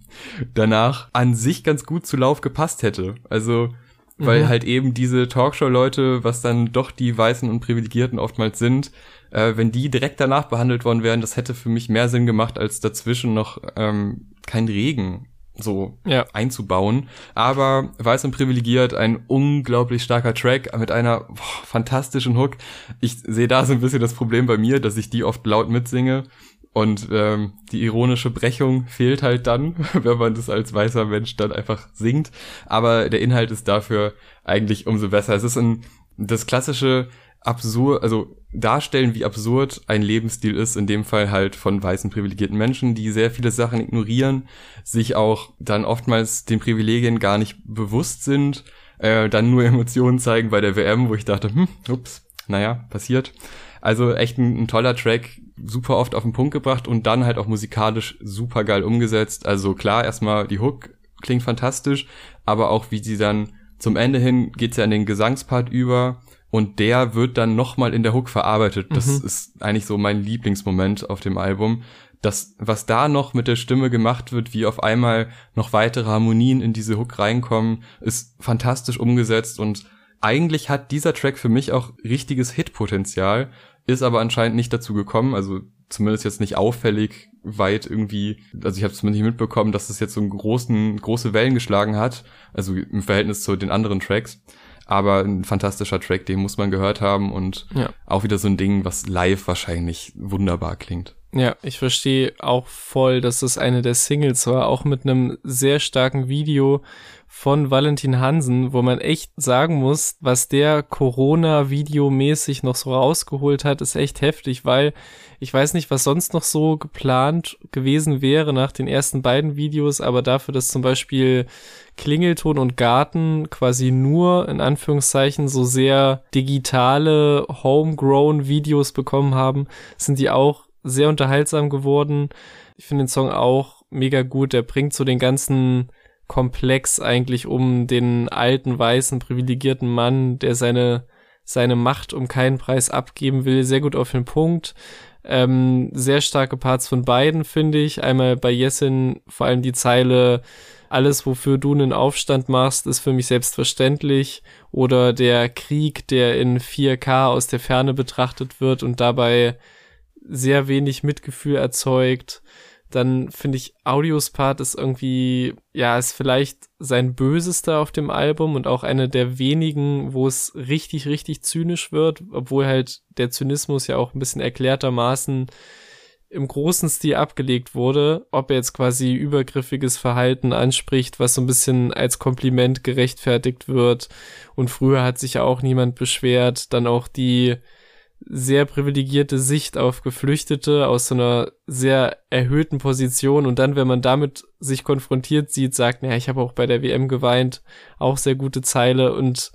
danach an sich ganz gut zu Lauf gepasst hätte. Also, weil mhm. halt eben diese Talkshow-Leute, was dann doch die Weißen und Privilegierten oftmals sind, äh, wenn die direkt danach behandelt worden wären, das hätte für mich mehr Sinn gemacht, als dazwischen noch ähm, kein Regen so ja. einzubauen. Aber Weiß und Privilegiert, ein unglaublich starker Track mit einer boah, fantastischen Hook. Ich sehe da so ein bisschen das Problem bei mir, dass ich die oft laut mitsinge. Und ähm, die ironische Brechung fehlt halt dann, *laughs* wenn man das als weißer Mensch dann einfach singt. Aber der Inhalt ist dafür eigentlich umso besser. Es ist ein das klassische absurd, also darstellen, wie absurd ein Lebensstil ist, in dem Fall halt von weißen privilegierten Menschen, die sehr viele Sachen ignorieren, sich auch dann oftmals den Privilegien gar nicht bewusst sind, äh, dann nur *laughs* Emotionen zeigen bei der WM, wo ich dachte, hm, ups, naja, passiert. Also echt ein, ein toller Track, super oft auf den Punkt gebracht und dann halt auch musikalisch super geil umgesetzt. Also klar, erstmal die Hook klingt fantastisch, aber auch wie sie dann zum Ende hin geht's ja in den Gesangspart über und der wird dann nochmal in der Hook verarbeitet. Das mhm. ist eigentlich so mein Lieblingsmoment auf dem Album. Das, was da noch mit der Stimme gemacht wird, wie auf einmal noch weitere Harmonien in diese Hook reinkommen, ist fantastisch umgesetzt und eigentlich hat dieser Track für mich auch richtiges Hitpotenzial, ist aber anscheinend nicht dazu gekommen, also zumindest jetzt nicht auffällig weit irgendwie, also ich habe zumindest nicht mitbekommen, dass es das jetzt so einen großen, große Wellen geschlagen hat, also im Verhältnis zu den anderen Tracks aber ein fantastischer Track, den muss man gehört haben und ja. auch wieder so ein Ding, was live wahrscheinlich wunderbar klingt. Ja, ich verstehe auch voll, dass das eine der Singles war, auch mit einem sehr starken Video von Valentin Hansen, wo man echt sagen muss, was der Corona-Video-mäßig noch so rausgeholt hat, ist echt heftig, weil ich weiß nicht, was sonst noch so geplant gewesen wäre nach den ersten beiden Videos, aber dafür, dass zum Beispiel Klingelton und Garten quasi nur in Anführungszeichen so sehr digitale Homegrown Videos bekommen haben, sind die auch sehr unterhaltsam geworden. Ich finde den Song auch mega gut. Der bringt so den ganzen Komplex eigentlich um den alten, weißen, privilegierten Mann, der seine, seine Macht um keinen Preis abgeben will, sehr gut auf den Punkt. Ähm, sehr starke Parts von beiden, finde ich. Einmal bei Jessin vor allem die Zeile, alles, wofür du einen Aufstand machst, ist für mich selbstverständlich. Oder der Krieg, der in 4K aus der Ferne betrachtet wird und dabei sehr wenig Mitgefühl erzeugt. Dann finde ich, Audios Part ist irgendwie, ja, ist vielleicht sein bösester auf dem Album und auch eine der wenigen, wo es richtig, richtig zynisch wird, obwohl halt der Zynismus ja auch ein bisschen erklärtermaßen im großen Stil abgelegt wurde, ob er jetzt quasi übergriffiges Verhalten anspricht, was so ein bisschen als Kompliment gerechtfertigt wird. Und früher hat sich ja auch niemand beschwert. Dann auch die sehr privilegierte Sicht auf Geflüchtete aus so einer sehr erhöhten Position. Und dann, wenn man damit sich konfrontiert sieht, sagt, naja, ich habe auch bei der WM geweint, auch sehr gute Zeile. Und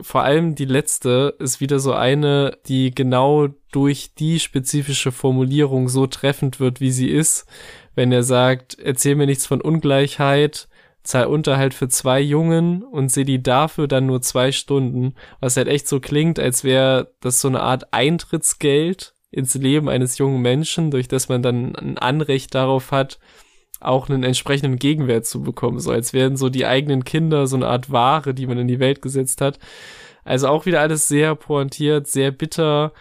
vor allem die letzte ist wieder so eine, die genau durch die spezifische Formulierung so treffend wird, wie sie ist. Wenn er sagt, erzähl mir nichts von Ungleichheit, zahl Unterhalt für zwei Jungen und sehe die dafür dann nur zwei Stunden, was halt echt so klingt, als wäre das so eine Art Eintrittsgeld ins Leben eines jungen Menschen, durch das man dann ein Anrecht darauf hat, auch einen entsprechenden Gegenwert zu bekommen, so als wären so die eigenen Kinder so eine Art Ware, die man in die Welt gesetzt hat. Also auch wieder alles sehr pointiert, sehr bitter.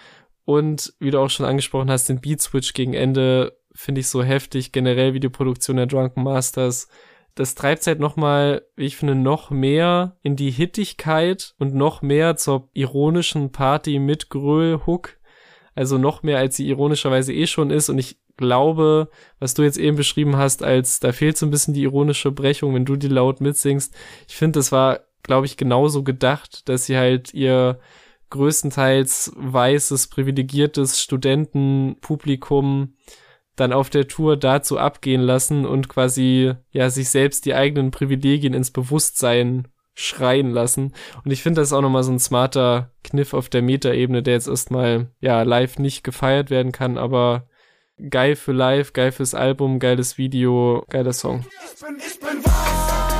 Und wie du auch schon angesprochen hast, den Beat Switch gegen Ende finde ich so heftig, generell wie die Produktion der Drunken Masters das treibt halt nochmal, wie ich finde, noch mehr in die Hittigkeit und noch mehr zur ironischen Party mit Gröl-Hook. Also noch mehr, als sie ironischerweise eh schon ist. Und ich glaube, was du jetzt eben beschrieben hast, als da fehlt so ein bisschen die ironische Brechung, wenn du die laut mitsingst. Ich finde, das war, glaube ich, genauso gedacht, dass sie halt ihr größtenteils weißes, privilegiertes Studentenpublikum dann auf der Tour dazu abgehen lassen und quasi ja sich selbst die eigenen Privilegien ins Bewusstsein schreien lassen. Und ich finde das auch nochmal so ein smarter Kniff auf der Metaebene, der jetzt erstmal ja live nicht gefeiert werden kann, aber geil für live, geil fürs Album, geiles Video, geiler Song. Ich bin, ich bin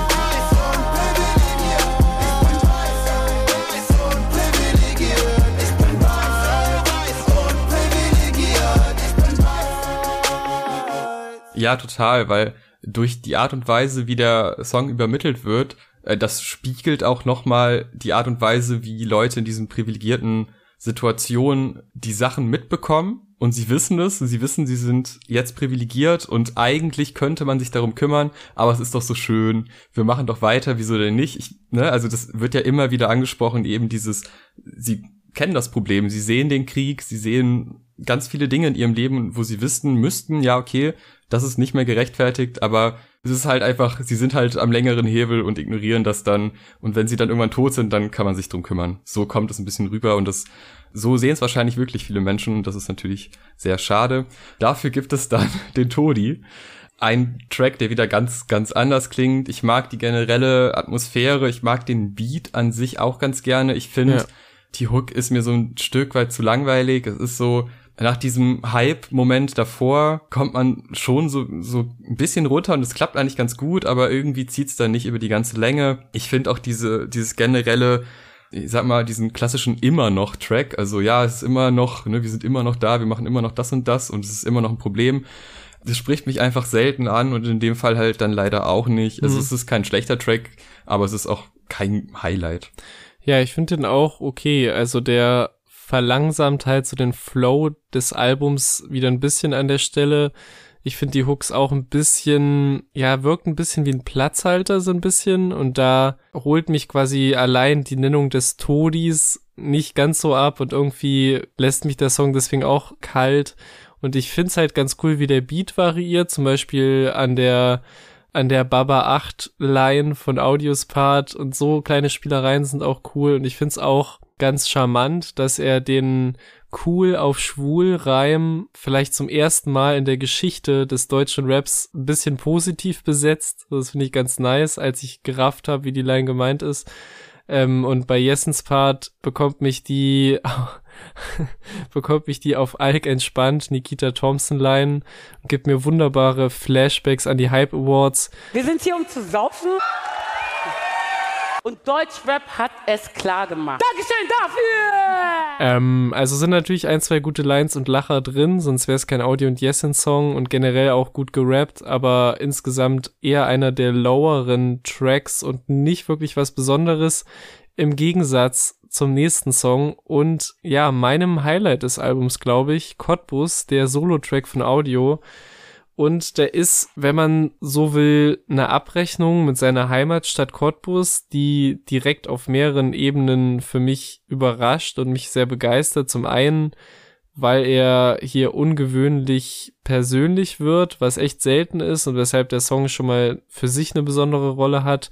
Ja, total, weil durch die Art und Weise, wie der Song übermittelt wird, äh, das spiegelt auch nochmal die Art und Weise, wie Leute in diesen privilegierten Situationen die Sachen mitbekommen und sie wissen es, sie wissen, sie sind jetzt privilegiert und eigentlich könnte man sich darum kümmern, aber es ist doch so schön, wir machen doch weiter, wieso denn nicht? Ich, ne, also das wird ja immer wieder angesprochen, eben dieses, sie kennen das Problem, sie sehen den Krieg, sie sehen ganz viele Dinge in ihrem Leben, wo sie wissen müssten, ja, okay, das ist nicht mehr gerechtfertigt, aber es ist halt einfach, sie sind halt am längeren Hebel und ignorieren das dann. Und wenn sie dann irgendwann tot sind, dann kann man sich drum kümmern. So kommt es ein bisschen rüber und das, so sehen es wahrscheinlich wirklich viele Menschen und das ist natürlich sehr schade. Dafür gibt es dann *laughs* den Todi. Ein Track, der wieder ganz, ganz anders klingt. Ich mag die generelle Atmosphäre, ich mag den Beat an sich auch ganz gerne. Ich finde, ja. Die Hook ist mir so ein Stück weit zu langweilig. Es ist so, nach diesem Hype-Moment davor kommt man schon so, so ein bisschen runter und es klappt eigentlich ganz gut, aber irgendwie zieht's dann nicht über die ganze Länge. Ich finde auch diese, dieses generelle, ich sag mal, diesen klassischen immer noch Track, also ja, es ist immer noch, ne, wir sind immer noch da, wir machen immer noch das und das und es ist immer noch ein Problem. Das spricht mich einfach selten an und in dem Fall halt dann leider auch nicht. Also mhm. es ist kein schlechter Track, aber es ist auch kein Highlight. Ja, ich finde den auch okay. Also der verlangsamt halt so den Flow des Albums wieder ein bisschen an der Stelle. Ich finde die Hooks auch ein bisschen, ja, wirkt ein bisschen wie ein Platzhalter so ein bisschen und da holt mich quasi allein die Nennung des Todis nicht ganz so ab und irgendwie lässt mich der Song deswegen auch kalt Und ich find's halt ganz cool, wie der Beat variiert. Zum Beispiel an der an der Baba 8 Line von Audios Part und so kleine Spielereien sind auch cool und ich find's auch ganz charmant, dass er den cool auf schwul Reim vielleicht zum ersten Mal in der Geschichte des deutschen Raps ein bisschen positiv besetzt. Das finde ich ganz nice, als ich gerafft habe, wie die Line gemeint ist. Ähm, und bei Jessens Part bekommt mich die *laughs* *laughs* bekommt mich die auf Alk entspannt Nikita Thompson Line und gibt mir wunderbare Flashbacks an die Hype Awards. Wir sind hier um zu saufen. Und Deutschrap hat es klar gemacht. Dankeschön dafür! Ähm, also sind natürlich ein, zwei gute Lines und Lacher drin, sonst wäre es kein Audio- und Yesin-Song und generell auch gut gerappt, aber insgesamt eher einer der loweren Tracks und nicht wirklich was Besonderes. Im Gegensatz zum nächsten Song und ja, meinem Highlight des Albums, glaube ich, Cottbus, der Solo-Track von Audio. Und der ist, wenn man so will, eine Abrechnung mit seiner Heimatstadt Cottbus, die direkt auf mehreren Ebenen für mich überrascht und mich sehr begeistert. Zum einen, weil er hier ungewöhnlich persönlich wird, was echt selten ist und weshalb der Song schon mal für sich eine besondere Rolle hat.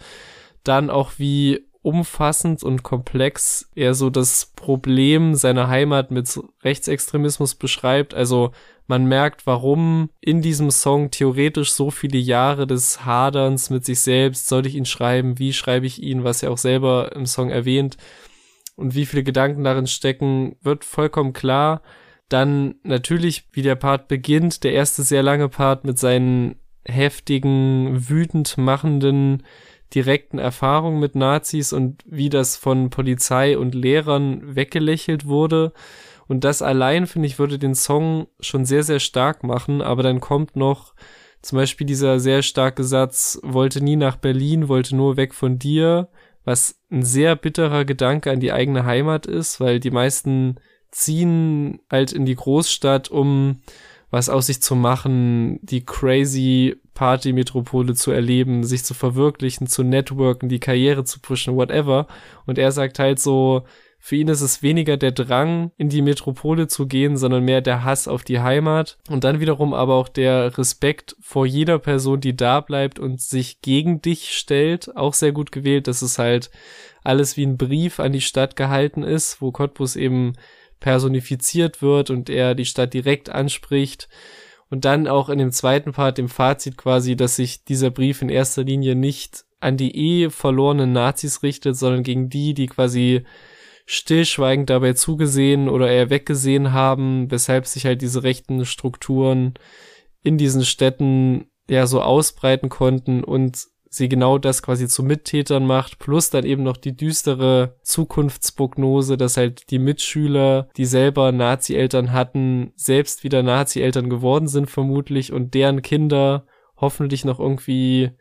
Dann auch wie umfassend und komplex er so das Problem seiner Heimat mit Rechtsextremismus beschreibt. Also man merkt, warum in diesem Song theoretisch so viele Jahre des Haderns mit sich selbst, soll ich ihn schreiben, wie schreibe ich ihn, was er auch selber im Song erwähnt und wie viele Gedanken darin stecken, wird vollkommen klar. Dann natürlich, wie der Part beginnt, der erste sehr lange Part mit seinen heftigen, wütend machenden, direkten Erfahrungen mit Nazis und wie das von Polizei und Lehrern weggelächelt wurde und das allein, finde ich, würde den Song schon sehr, sehr stark machen. Aber dann kommt noch zum Beispiel dieser sehr starke Satz, wollte nie nach Berlin, wollte nur weg von dir, was ein sehr bitterer Gedanke an die eigene Heimat ist, weil die meisten ziehen halt in die Großstadt, um was aus sich zu machen, die crazy Party-Metropole zu erleben, sich zu verwirklichen, zu networken, die Karriere zu pushen, whatever. Und er sagt halt so, für ihn ist es weniger der Drang, in die Metropole zu gehen, sondern mehr der Hass auf die Heimat. Und dann wiederum aber auch der Respekt vor jeder Person, die da bleibt und sich gegen dich stellt. Auch sehr gut gewählt, dass es halt alles wie ein Brief an die Stadt gehalten ist, wo Cottbus eben personifiziert wird und er die Stadt direkt anspricht. Und dann auch in dem zweiten Part, dem Fazit quasi, dass sich dieser Brief in erster Linie nicht an die eh verlorenen Nazis richtet, sondern gegen die, die quasi stillschweigend dabei zugesehen oder eher weggesehen haben, weshalb sich halt diese rechten Strukturen in diesen Städten ja so ausbreiten konnten und sie genau das quasi zu Mittätern macht, plus dann eben noch die düstere Zukunftsprognose, dass halt die Mitschüler, die selber Nazi-Eltern hatten, selbst wieder Nazi-Eltern geworden sind vermutlich und deren Kinder hoffentlich noch irgendwie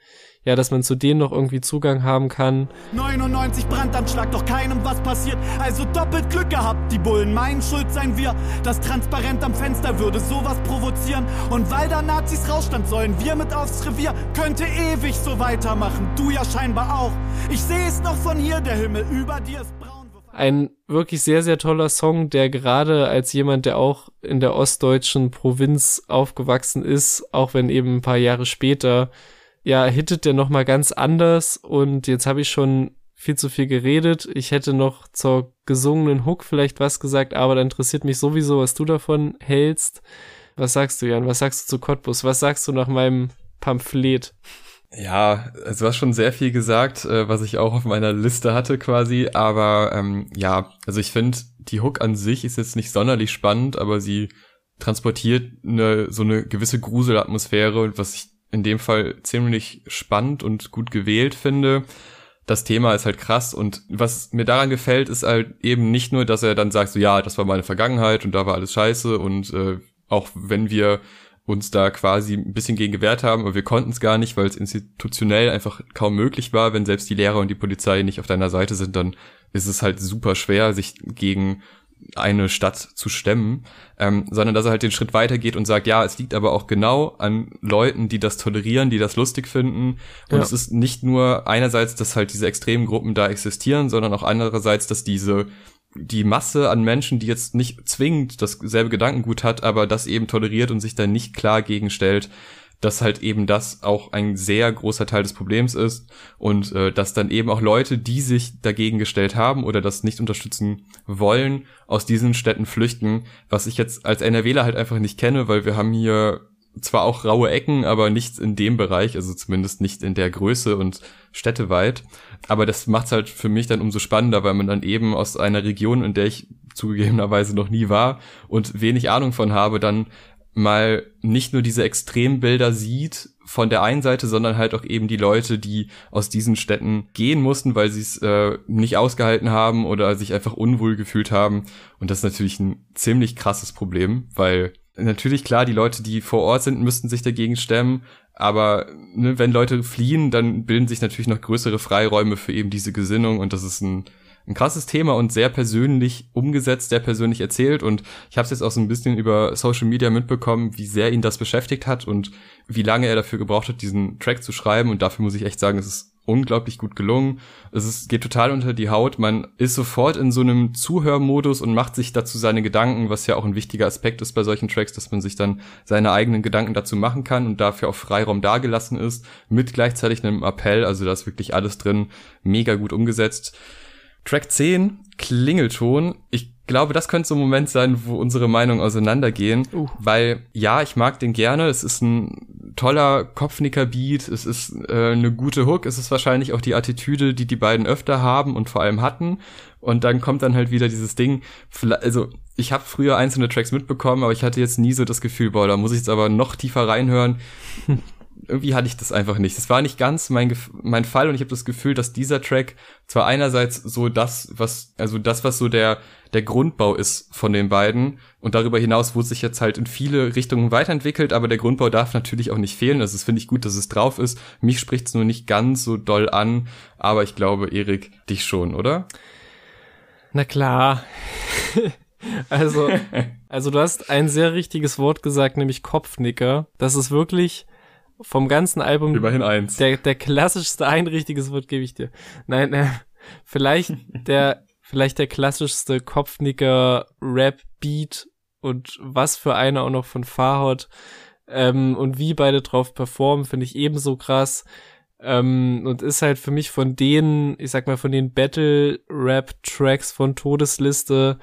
ja, dass man zu denen noch irgendwie Zugang haben kann. 99 Brandanschlag, doch keinem was passiert. Also doppelt Glück gehabt, die Bullen. Mein Schuld sein wir. Das transparent am Fenster würde sowas provozieren. Und weil da Nazis rausstand, sollen wir mit aufs Revier. Könnte ewig so weitermachen. Du ja scheinbar auch. Ich sehe es noch von hier, der Himmel über dir ist braun. Ein wirklich sehr, sehr toller Song, der gerade als jemand, der auch in der ostdeutschen Provinz aufgewachsen ist, auch wenn eben ein paar Jahre später ja, hittet der nochmal ganz anders und jetzt habe ich schon viel zu viel geredet. Ich hätte noch zur gesungenen Hook vielleicht was gesagt, aber da interessiert mich sowieso, was du davon hältst. Was sagst du, Jan? Was sagst du zu Cottbus? Was sagst du nach meinem Pamphlet? Ja, also du hast schon sehr viel gesagt, äh, was ich auch auf meiner Liste hatte quasi, aber ähm, ja, also ich finde, die Hook an sich ist jetzt nicht sonderlich spannend, aber sie transportiert eine, so eine gewisse Gruselatmosphäre und was ich in dem Fall ziemlich spannend und gut gewählt finde. Das Thema ist halt krass und was mir daran gefällt, ist halt eben nicht nur, dass er dann sagt, so ja, das war meine Vergangenheit und da war alles scheiße und äh, auch wenn wir uns da quasi ein bisschen gegen gewehrt haben, aber wir konnten es gar nicht, weil es institutionell einfach kaum möglich war, wenn selbst die Lehrer und die Polizei nicht auf deiner Seite sind, dann ist es halt super schwer, sich gegen eine Stadt zu stemmen, ähm, sondern dass er halt den Schritt weitergeht und sagt, ja, es liegt aber auch genau an Leuten, die das tolerieren, die das lustig finden. Und ja. es ist nicht nur einerseits, dass halt diese extremen Gruppen da existieren, sondern auch andererseits, dass diese die Masse an Menschen, die jetzt nicht zwingend dasselbe Gedankengut hat, aber das eben toleriert und sich dann nicht klar gegenstellt, dass halt eben das auch ein sehr großer Teil des Problems ist und äh, dass dann eben auch Leute, die sich dagegen gestellt haben oder das nicht unterstützen wollen, aus diesen Städten flüchten, was ich jetzt als NRWler halt einfach nicht kenne, weil wir haben hier zwar auch raue Ecken, aber nichts in dem Bereich, also zumindest nicht in der Größe und städteweit. Aber das macht's halt für mich dann umso spannender, weil man dann eben aus einer Region, in der ich zugegebenerweise noch nie war und wenig Ahnung von habe, dann mal nicht nur diese Extrembilder sieht von der einen Seite, sondern halt auch eben die Leute, die aus diesen Städten gehen mussten, weil sie es äh, nicht ausgehalten haben oder sich einfach unwohl gefühlt haben. Und das ist natürlich ein ziemlich krasses Problem, weil natürlich klar, die Leute, die vor Ort sind, müssten sich dagegen stemmen, aber ne, wenn Leute fliehen, dann bilden sich natürlich noch größere Freiräume für eben diese Gesinnung und das ist ein ein krasses Thema und sehr persönlich umgesetzt, sehr persönlich erzählt. Und ich habe es jetzt auch so ein bisschen über Social Media mitbekommen, wie sehr ihn das beschäftigt hat und wie lange er dafür gebraucht hat, diesen Track zu schreiben. Und dafür muss ich echt sagen, es ist unglaublich gut gelungen. Es ist, geht total unter die Haut. Man ist sofort in so einem Zuhörmodus und macht sich dazu seine Gedanken, was ja auch ein wichtiger Aspekt ist bei solchen Tracks, dass man sich dann seine eigenen Gedanken dazu machen kann und dafür auch Freiraum dagelassen ist, mit gleichzeitig einem Appell. Also da ist wirklich alles drin, mega gut umgesetzt. Track 10, Klingelton. Ich glaube, das könnte so ein Moment sein, wo unsere Meinungen auseinandergehen, uh. weil ja, ich mag den gerne. Es ist ein toller Kopfnicker-Beat, es ist äh, eine gute Hook, es ist wahrscheinlich auch die Attitüde, die die beiden öfter haben und vor allem hatten. Und dann kommt dann halt wieder dieses Ding, also ich habe früher einzelne Tracks mitbekommen, aber ich hatte jetzt nie so das Gefühl, boah, da muss ich jetzt aber noch tiefer reinhören. *laughs* irgendwie hatte ich das einfach nicht. Das war nicht ganz mein, mein Fall und ich habe das Gefühl, dass dieser Track zwar einerseits so das, was, also das, was so der, der Grundbau ist von den beiden und darüber hinaus wurde sich jetzt halt in viele Richtungen weiterentwickelt, aber der Grundbau darf natürlich auch nicht fehlen. Also das finde ich gut, dass es drauf ist. Mich spricht es nur nicht ganz so doll an, aber ich glaube, Erik, dich schon, oder? Na klar. *laughs* also, *laughs* also du hast ein sehr richtiges Wort gesagt, nämlich Kopfnicker. Das ist wirklich vom ganzen Album. Immerhin eins. Der, der klassischste, ein richtiges Wort gebe ich dir. Nein, äh, vielleicht *laughs* der, vielleicht der klassischste Kopfnicker Rap-Beat und was für einer auch noch von Farhot. Ähm, und wie beide drauf performen, finde ich ebenso krass. Ähm, und ist halt für mich von den, ich sag mal, von den Battle-Rap-Tracks von Todesliste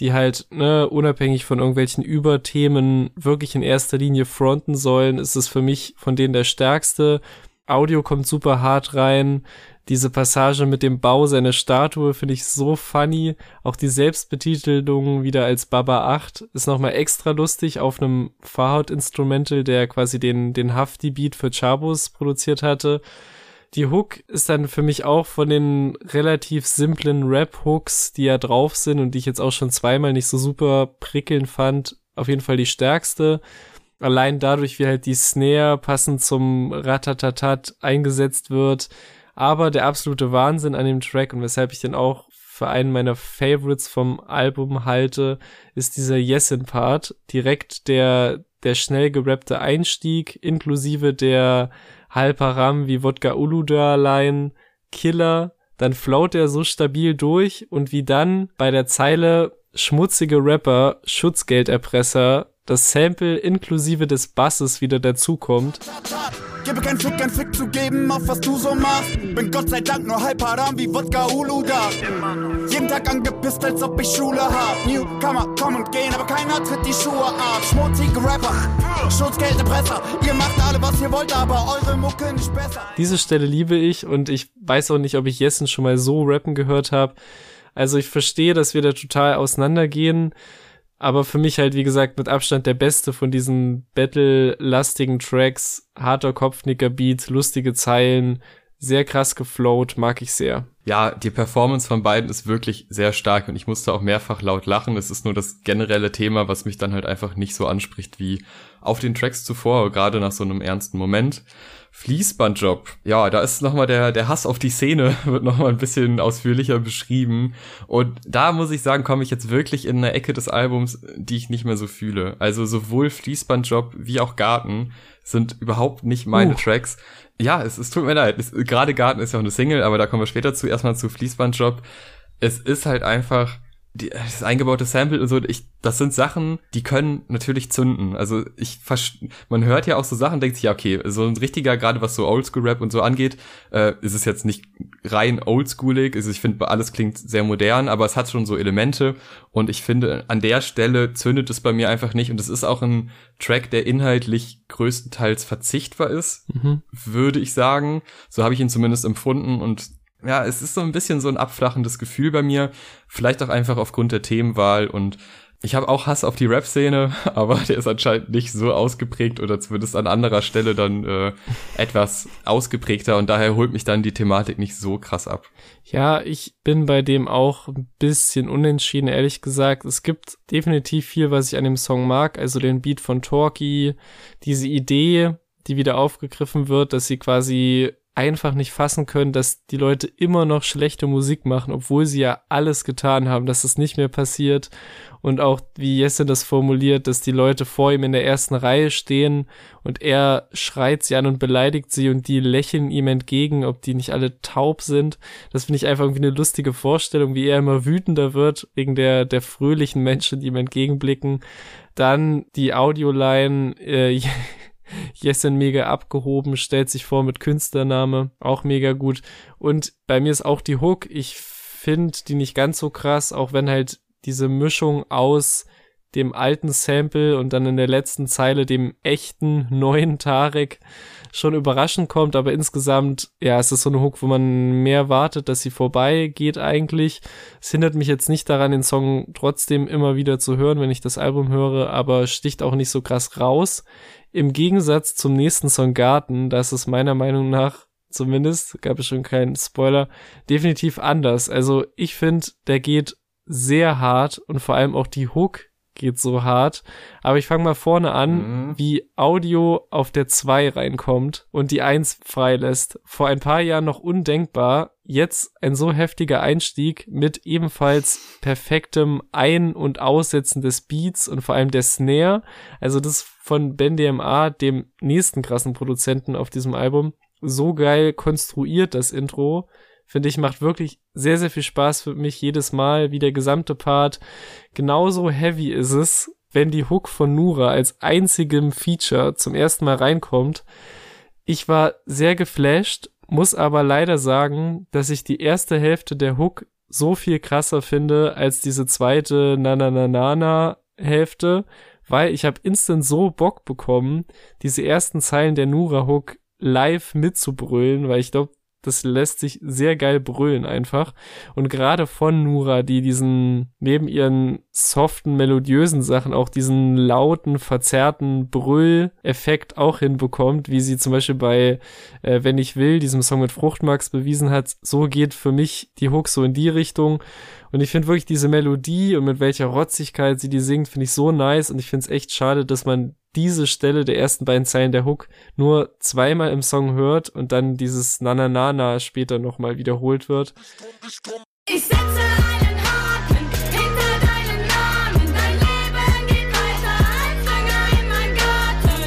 die halt, ne, unabhängig von irgendwelchen Überthemen wirklich in erster Linie fronten sollen, ist es für mich von denen der stärkste. Audio kommt super hart rein. Diese Passage mit dem Bau seiner Statue finde ich so funny. Auch die Selbstbetitelung wieder als Baba 8 ist nochmal extra lustig auf einem Fahrhaut-Instrumental, der quasi den, den Hafti-Beat für Chabos produziert hatte. Die Hook ist dann für mich auch von den relativ simplen Rap-Hooks, die ja drauf sind und die ich jetzt auch schon zweimal nicht so super prickelnd fand, auf jeden Fall die stärkste. Allein dadurch, wie halt die Snare passend zum Ratatatat eingesetzt wird. Aber der absolute Wahnsinn an dem Track und weshalb ich den auch für einen meiner Favorites vom Album halte, ist dieser Yesin-Part. Direkt der, der schnell gerappte Einstieg, inklusive der Halparam wie Wodka Uluda Line Killer, dann float er so stabil durch und wie dann bei der Zeile schmutzige Rapper, Schutzgelderpresser, das Sample inklusive des Basses wieder dazukommt. Gebe kein Fick, kein Fick zu geben, auf was du so machst. Bin Gott sei Dank nur halb haram wie Wodka Ulu da. Jeden Tag angepisst, als ob ich Schule hab. Newcomer kommen und gehen, aber keiner tritt die Schuhe ab. Schmutzige Rapper, Schutzgelderpresser. Ihr macht alle, was ihr wollt, aber eure Mucke nicht besser. Diese Stelle liebe ich und ich weiß auch nicht, ob ich Jessen schon mal so rappen gehört habe. Also ich verstehe, dass wir da total auseinandergehen aber für mich halt, wie gesagt, mit Abstand der beste von diesen Battle-lastigen Tracks. Harter Kopfnicker-Beat, lustige Zeilen, sehr krass geflowt, mag ich sehr. Ja, die Performance von beiden ist wirklich sehr stark und ich musste auch mehrfach laut lachen. Es ist nur das generelle Thema, was mich dann halt einfach nicht so anspricht wie auf den Tracks zuvor, gerade nach so einem ernsten Moment. Fließbandjob. Ja, da ist nochmal der, der Hass auf die Szene, *laughs* wird nochmal ein bisschen ausführlicher beschrieben. Und da muss ich sagen, komme ich jetzt wirklich in eine Ecke des Albums, die ich nicht mehr so fühle. Also sowohl Fließbandjob wie auch Garten sind überhaupt nicht meine uh. Tracks. Ja, es, es tut mir leid. Es, gerade Garten ist ja auch eine Single, aber da kommen wir später zu. Erstmal zu Fließbandjob. Es ist halt einfach die, das eingebaute Sample und so, ich, das sind Sachen, die können natürlich zünden. Also ich, man hört ja auch so Sachen, denkt sich, ja, okay, so ein richtiger, gerade was so Oldschool-Rap und so angeht, äh, ist es jetzt nicht rein oldschoolig. Also ich finde, alles klingt sehr modern, aber es hat schon so Elemente und ich finde, an der Stelle zündet es bei mir einfach nicht und es ist auch ein Track, der inhaltlich größtenteils verzichtbar ist, mhm. würde ich sagen. So habe ich ihn zumindest empfunden und ja, es ist so ein bisschen so ein abflachendes Gefühl bei mir. Vielleicht auch einfach aufgrund der Themenwahl und ich habe auch Hass auf die Rap-Szene, *laughs* aber der ist anscheinend nicht so ausgeprägt oder zumindest an anderer Stelle dann äh, etwas ausgeprägter und daher holt mich dann die Thematik nicht so krass ab. Ja, ich bin bei dem auch ein bisschen unentschieden, ehrlich gesagt. Es gibt definitiv viel, was ich an dem Song mag, also den Beat von Torki, diese Idee, die wieder aufgegriffen wird, dass sie quasi einfach nicht fassen können, dass die Leute immer noch schlechte Musik machen, obwohl sie ja alles getan haben, dass es nicht mehr passiert. Und auch, wie Jesse das formuliert, dass die Leute vor ihm in der ersten Reihe stehen und er schreit sie an und beleidigt sie und die lächeln ihm entgegen, ob die nicht alle taub sind. Das finde ich einfach irgendwie eine lustige Vorstellung, wie er immer wütender wird wegen der, der fröhlichen Menschen, die ihm entgegenblicken. Dann die Audioline, äh, *laughs* Jessen mega abgehoben, stellt sich vor mit Künstlername, auch mega gut. Und bei mir ist auch die Hook, ich finde die nicht ganz so krass, auch wenn halt diese Mischung aus dem alten Sample und dann in der letzten Zeile dem echten neuen Tarek schon überraschend kommt, aber insgesamt, ja, es ist so eine Hook, wo man mehr wartet, dass sie vorbei geht eigentlich. Es hindert mich jetzt nicht daran, den Song trotzdem immer wieder zu hören, wenn ich das Album höre, aber sticht auch nicht so krass raus. Im Gegensatz zum nächsten Song Garten, das ist meiner Meinung nach zumindest, gab es schon keinen Spoiler, definitiv anders. Also ich finde, der geht sehr hart und vor allem auch die Hook geht so hart. Aber ich fange mal vorne an, mhm. wie Audio auf der 2 reinkommt und die 1 freilässt. Vor ein paar Jahren noch undenkbar. Jetzt ein so heftiger Einstieg mit ebenfalls perfektem Ein- und Aussetzen des Beats und vor allem der Snare. Also das von Ben DMA, dem nächsten krassen Produzenten auf diesem Album. So geil konstruiert das Intro finde ich, macht wirklich sehr, sehr viel Spaß für mich jedes Mal, wie der gesamte Part. Genauso heavy ist es, wenn die Hook von Nura als einzigem Feature zum ersten Mal reinkommt. Ich war sehr geflasht, muss aber leider sagen, dass ich die erste Hälfte der Hook so viel krasser finde als diese zweite Na Na Na Na Na Hälfte, weil ich habe instant so Bock bekommen, diese ersten Zeilen der Nura Hook live mitzubrüllen, weil ich glaube, das lässt sich sehr geil brüllen einfach. Und gerade von Nura, die diesen, neben ihren soften, melodiösen Sachen auch diesen lauten, verzerrten Brüll-Effekt auch hinbekommt, wie sie zum Beispiel bei äh, Wenn ich will, diesem Song mit Fruchtmax bewiesen hat. So geht für mich die Hook so in die Richtung. Und ich finde wirklich diese Melodie und mit welcher Rotzigkeit sie die singt, finde ich so nice. Und ich finde es echt schade, dass man diese Stelle der ersten beiden Zeilen der Hook nur zweimal im Song hört und dann dieses Na Na Na Na später nochmal wiederholt wird. Ich setze einen Haken hinter deinen Namen. Dein Leben geht weiter als Dünger in mein Garten.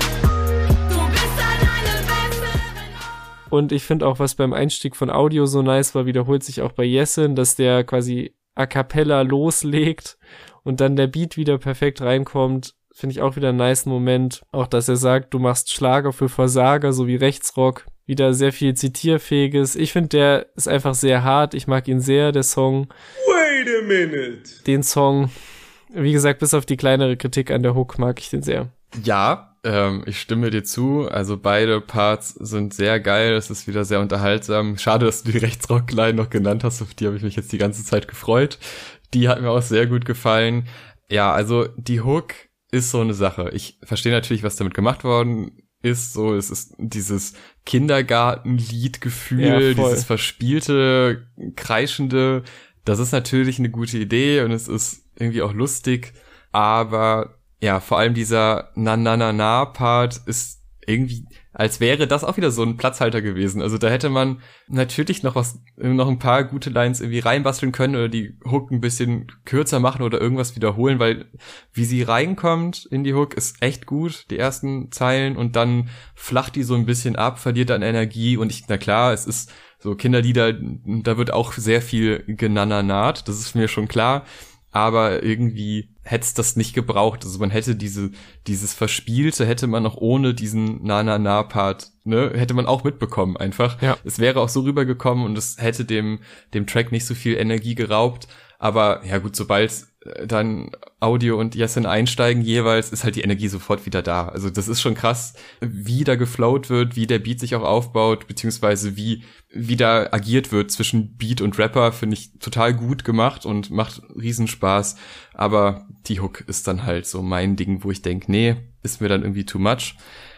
Du bist an einem besseren Und ich finde auch, was beim Einstieg von Audio so nice war, wiederholt sich auch bei Yesin, dass der quasi a cappella loslegt und dann der Beat wieder perfekt reinkommt Finde ich auch wieder einen nice Moment. Auch, dass er sagt, du machst Schlager für Versager sowie Rechtsrock. Wieder sehr viel Zitierfähiges. Ich finde, der ist einfach sehr hart. Ich mag ihn sehr, der Song. Wait a minute. Den Song, wie gesagt, bis auf die kleinere Kritik an der Hook mag ich den sehr. Ja, ähm, ich stimme dir zu. Also beide Parts sind sehr geil. Es ist wieder sehr unterhaltsam. Schade, dass du die Rechtsrockline noch genannt hast. Auf die habe ich mich jetzt die ganze Zeit gefreut. Die hat mir auch sehr gut gefallen. Ja, also die Hook ist so eine Sache. Ich verstehe natürlich, was damit gemacht worden ist. So, es ist dieses Kindergartenliedgefühl, ja, dieses verspielte, kreischende. Das ist natürlich eine gute Idee und es ist irgendwie auch lustig. Aber ja, vor allem dieser Na-Na-Na-Na-Part ist irgendwie, als wäre das auch wieder so ein Platzhalter gewesen. Also da hätte man natürlich noch was, noch ein paar gute Lines irgendwie reinbasteln können oder die Hook ein bisschen kürzer machen oder irgendwas wiederholen, weil wie sie reinkommt in die Hook ist echt gut, die ersten Zeilen und dann flacht die so ein bisschen ab, verliert an Energie und ich, na klar, es ist so Kinderlieder, da wird auch sehr viel genannert, das ist mir schon klar. aber irgendwie hätte es das nicht gebraucht. Also man hätte diese, dieses Verspielte hätte man auch ohne diesen Na-Na-Na-Part, ne, hätte man auch mitbekommen einfach. Ja. Es wäre auch so rübergekommen und es hätte dem, dem Track nicht so viel Energie geraubt. Aber ja gut, sobald dann Audio und Jessin einsteigen jeweils, ist halt die Energie sofort wieder da. Also das ist schon krass, wie da geflowt wird, wie der Beat sich auch aufbaut, beziehungsweise wie, wie da agiert wird zwischen Beat und Rapper, finde ich total gut gemacht und macht Riesenspaß. Aber die Hook ist dann halt so mein Ding, wo ich denke, nee, ist mir dann irgendwie too much.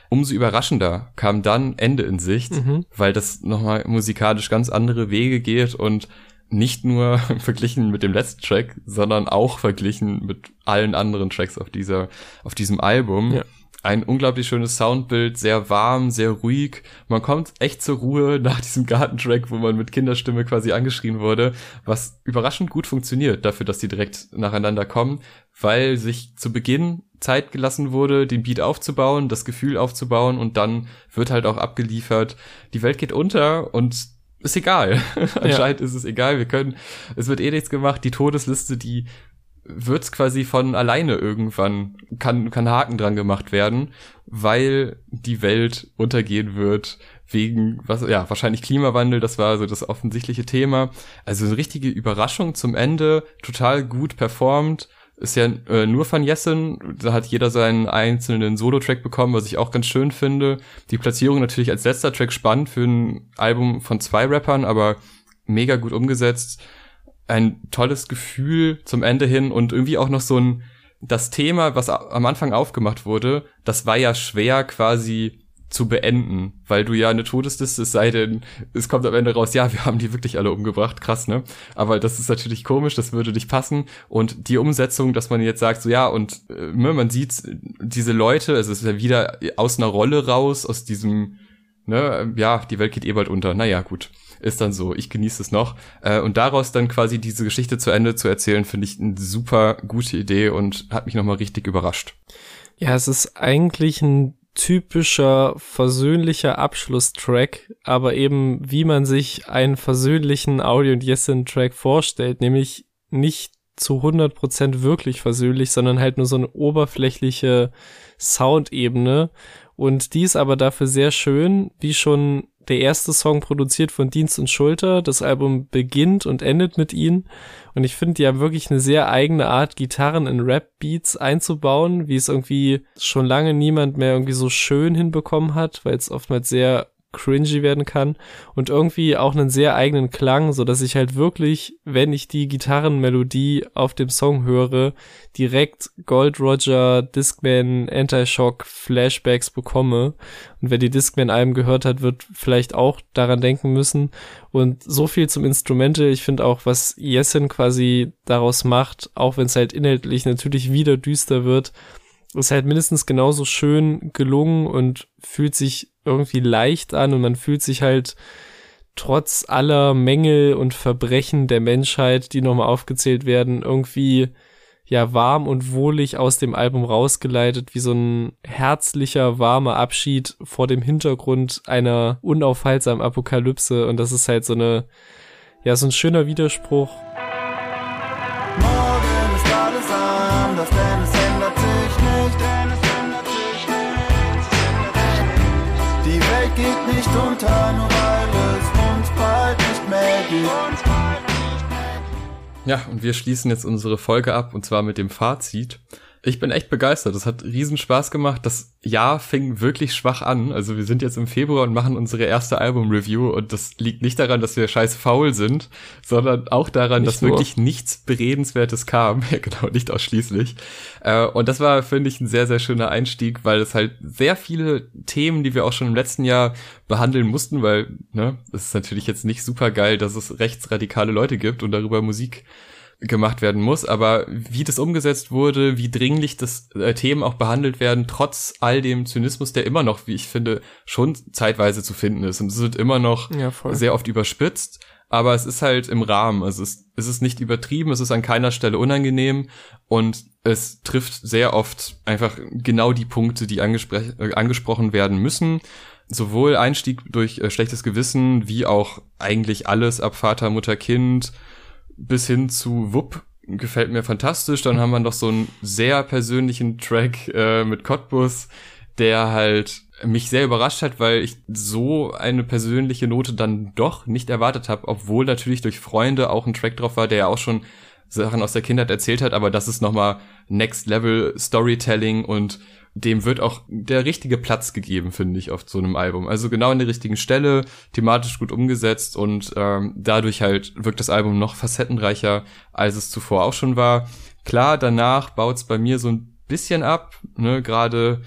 Umso überraschender kam dann Ende in Sicht, mhm. weil das nochmal musikalisch ganz andere Wege geht und nicht nur *laughs* verglichen mit dem letzten Track, sondern auch verglichen mit allen anderen Tracks auf dieser, auf diesem Album. Ja. Ein unglaublich schönes Soundbild, sehr warm, sehr ruhig. Man kommt echt zur Ruhe *laughs* nach diesem Gartentrack, wo man mit Kinderstimme quasi angeschrien wurde, was überraschend gut funktioniert dafür, dass die direkt nacheinander kommen, weil sich zu Beginn Zeit gelassen wurde, den Beat aufzubauen, das Gefühl aufzubauen und dann wird halt auch abgeliefert. Die Welt geht unter und ist egal. *laughs* Anscheinend ja. ist es egal. Wir können, es wird eh nichts gemacht. Die Todesliste, die wird's quasi von alleine irgendwann, kann, kann Haken dran gemacht werden, weil die Welt untergehen wird wegen, was, ja, wahrscheinlich Klimawandel, das war so das offensichtliche Thema. Also eine richtige Überraschung zum Ende, total gut performt ist ja äh, nur von Jessen. Da hat jeder seinen einzelnen Solo-Track bekommen, was ich auch ganz schön finde. Die Platzierung natürlich als letzter Track spannend für ein Album von zwei Rappern, aber mega gut umgesetzt. Ein tolles Gefühl zum Ende hin und irgendwie auch noch so ein, das Thema, was am Anfang aufgemacht wurde, das war ja schwer quasi zu beenden, weil du ja eine Todesliste, es sei denn, es kommt am Ende raus, ja, wir haben die wirklich alle umgebracht, krass, ne? Aber das ist natürlich komisch, das würde nicht passen. Und die Umsetzung, dass man jetzt sagt, so ja, und äh, ne, man sieht diese Leute, also es ist ja wieder aus einer Rolle raus, aus diesem, ne, ja, die Welt geht eh bald unter, naja, gut. Ist dann so, ich genieße es noch. Äh, und daraus dann quasi diese Geschichte zu Ende zu erzählen, finde ich eine super gute Idee und hat mich nochmal richtig überrascht. Ja, es ist eigentlich ein typischer versöhnlicher Abschlusstrack, aber eben wie man sich einen versöhnlichen Audio- und Yesin-Track vorstellt, nämlich nicht zu 100% wirklich versöhnlich, sondern halt nur so eine oberflächliche Soundebene und die ist aber dafür sehr schön, wie schon der erste Song produziert von Dienst und Schulter. Das Album beginnt und endet mit ihnen. Und ich finde, die haben wirklich eine sehr eigene Art, Gitarren in Rap-Beats einzubauen, wie es irgendwie schon lange niemand mehr irgendwie so schön hinbekommen hat, weil es oftmals sehr cringy werden kann und irgendwie auch einen sehr eigenen Klang, so dass ich halt wirklich, wenn ich die Gitarrenmelodie auf dem Song höre, direkt Gold Roger, Discman, Anti-Shock Flashbacks bekomme. Und wer die Discman-Alben gehört hat, wird vielleicht auch daran denken müssen. Und so viel zum Instrumente. Ich finde auch, was Jessen quasi daraus macht, auch wenn es halt inhaltlich natürlich wieder düster wird, ist halt mindestens genauso schön gelungen und fühlt sich irgendwie leicht an und man fühlt sich halt trotz aller Mängel und Verbrechen der Menschheit, die nochmal aufgezählt werden, irgendwie ja warm und wohlig aus dem Album rausgeleitet, wie so ein herzlicher, warmer Abschied vor dem Hintergrund einer unaufhaltsamen Apokalypse. Und das ist halt so eine, ja, so ein schöner Widerspruch unter, nur weil es uns bald nicht mehr gibt. Ja, und wir schließen jetzt unsere Folge ab und zwar mit dem Fazit. Ich bin echt begeistert. Das hat riesen Spaß gemacht. Das Jahr fing wirklich schwach an. Also wir sind jetzt im Februar und machen unsere erste Album-Review und das liegt nicht daran, dass wir scheiß faul sind, sondern auch daran, nicht dass nur. wirklich nichts Beredenswertes kam. *laughs* Ja, genau, nicht ausschließlich. Äh, und das war, finde ich, ein sehr, sehr schöner Einstieg, weil es halt sehr viele Themen, die wir auch schon im letzten Jahr behandeln mussten, weil, ne, es ist natürlich jetzt nicht super geil, dass es rechtsradikale Leute gibt und darüber Musik gemacht werden muss, aber wie das umgesetzt wurde, wie dringlich das äh, Themen auch behandelt werden, trotz all dem Zynismus, der immer noch, wie ich finde, schon zeitweise zu finden ist. Und es wird immer noch ja, sehr oft überspitzt, aber es ist halt im Rahmen. Also es, es ist nicht übertrieben, es ist an keiner Stelle unangenehm. Und es trifft sehr oft einfach genau die Punkte, die äh, angesprochen werden müssen. Sowohl Einstieg durch äh, schlechtes Gewissen wie auch eigentlich alles ab Vater, Mutter, Kind bis hin zu Wupp gefällt mir fantastisch. Dann haben wir noch so einen sehr persönlichen Track äh, mit Cottbus, der halt mich sehr überrascht hat, weil ich so eine persönliche Note dann doch nicht erwartet habe, obwohl natürlich durch Freunde auch ein Track drauf war, der ja auch schon Sachen aus der Kindheit erzählt hat, aber das ist nochmal Next Level Storytelling und dem wird auch der richtige Platz gegeben, finde ich, auf so einem Album. Also genau an der richtigen Stelle, thematisch gut umgesetzt und ähm, dadurch halt wirkt das Album noch facettenreicher, als es zuvor auch schon war. Klar, danach baut es bei mir so ein bisschen ab, ne, gerade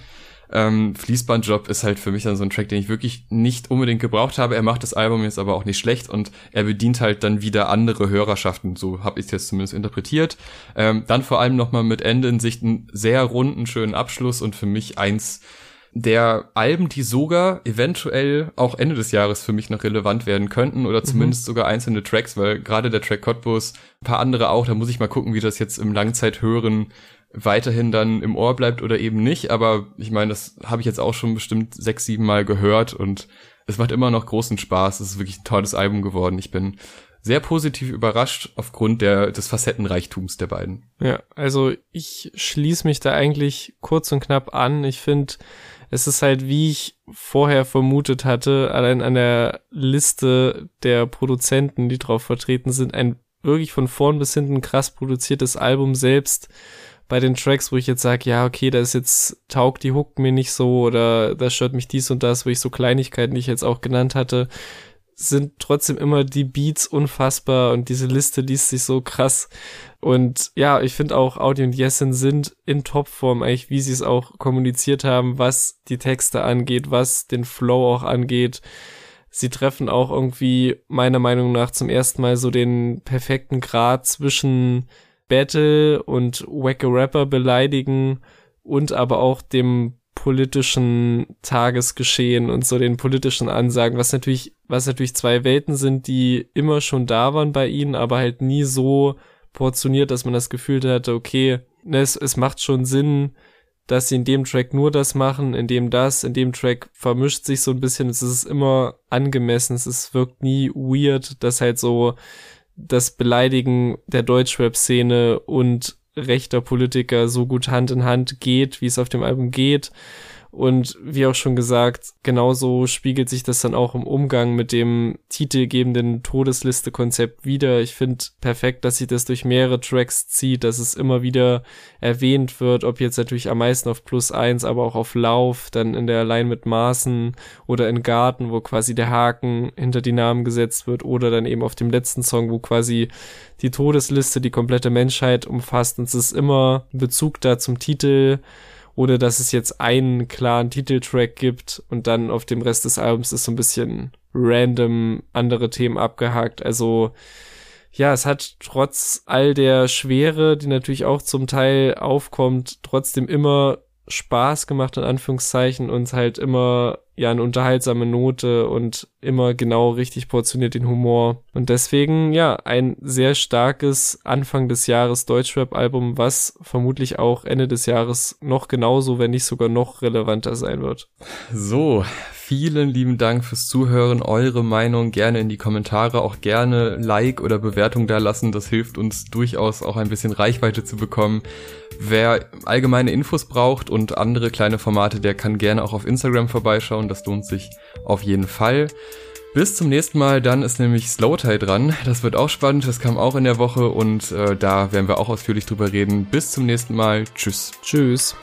ähm, Fließbandjob ist halt für mich dann so ein Track, den ich wirklich nicht unbedingt gebraucht habe. Er macht das Album jetzt aber auch nicht schlecht und er bedient halt dann wieder andere Hörerschaften. So habe ich es jetzt zumindest interpretiert. Ähm, dann vor allem nochmal mit Ende in Sicht einen sehr runden, schönen Abschluss und für mich eins der Alben, die sogar eventuell auch Ende des Jahres für mich noch relevant werden könnten oder mhm. zumindest mhm. sogar einzelne Tracks, weil gerade der Track Cottbus, ein paar andere auch, da muss ich mal gucken, wie das jetzt im Langzeithören weiterhin dann im Ohr bleibt oder eben nicht. Aber ich meine, das habe ich jetzt auch schon bestimmt sechs, sieben Mal gehört und es macht immer noch großen Spaß. Es ist wirklich ein tolles Album geworden. Ich bin sehr positiv überrascht aufgrund der, des Facettenreichtums der beiden. Ja, also ich schließe mich da eigentlich kurz und knapp an. Ich finde, es ist halt, wie ich vorher vermutet hatte, allein an der Liste der Produzenten, die drauf vertreten sind, ein wirklich von vorn bis hinten krass produziertes Album selbst bei den Tracks, wo ich jetzt sage, ja, okay, da ist jetzt, taugt die Hook mir nicht so oder da stört mich dies und das, wo ich so Kleinigkeiten, die ich jetzt auch genannt hatte, sind trotzdem immer die Beats unfassbar und diese Liste liest sich so krass. Und ja, ich finde auch Audi und Jessen sind in Topform eigentlich, wie sie es auch kommuniziert haben, was die Texte angeht, was den Flow auch angeht. Sie treffen auch irgendwie meiner Meinung nach zum ersten Mal so den perfekten Grad zwischen Battle und wacke Rapper beleidigen und aber auch dem politischen Tagesgeschehen und so den politischen Ansagen, was natürlich, was natürlich zwei Welten sind, die immer schon da waren bei ihnen, aber halt nie so portioniert, dass man das Gefühl hatte, okay, ne, es, es macht schon Sinn, dass sie in dem Track nur das machen, in dem das, in dem Track vermischt sich so ein bisschen, es ist immer angemessen, es wirkt nie weird, dass halt so das Beleidigen der Deutschrap-Szene und rechter Politiker so gut Hand in Hand geht, wie es auf dem Album geht. Und wie auch schon gesagt, genauso spiegelt sich das dann auch im Umgang mit dem titelgebenden Todesliste-Konzept wieder. Ich finde perfekt, dass sich das durch mehrere Tracks zieht, dass es immer wieder erwähnt wird, ob jetzt natürlich am meisten auf Plus eins, aber auch auf Lauf, dann in der Line mit Maßen oder in Garten, wo quasi der Haken hinter die Namen gesetzt wird oder dann eben auf dem letzten Song, wo quasi die Todesliste die komplette Menschheit umfasst und es ist immer Bezug da zum Titel oder dass es jetzt einen klaren Titeltrack gibt und dann auf dem Rest des Albums ist so ein bisschen random andere Themen abgehakt. Also ja, es hat trotz all der Schwere, die natürlich auch zum Teil aufkommt, trotzdem immer Spaß gemacht, in Anführungszeichen, und halt immer ja eine unterhaltsame Note und immer genau richtig portioniert den Humor. Und deswegen, ja, ein sehr starkes Anfang des Jahres Deutschrap-Album, was vermutlich auch Ende des Jahres noch genauso, wenn nicht sogar noch relevanter sein wird. So, vielen lieben Dank fürs Zuhören. Eure Meinung gerne in die Kommentare, auch gerne Like oder Bewertung da lassen. Das hilft uns durchaus auch ein bisschen Reichweite zu bekommen. Wer allgemeine Infos braucht und andere kleine Formate, der kann gerne auch auf Instagram vorbeischauen. Das lohnt sich auf jeden Fall. Bis zum nächsten Mal, dann ist nämlich Slowtie dran. Das wird auch spannend, das kam auch in der Woche und äh, da werden wir auch ausführlich drüber reden. Bis zum nächsten Mal. Tschüss. Tschüss.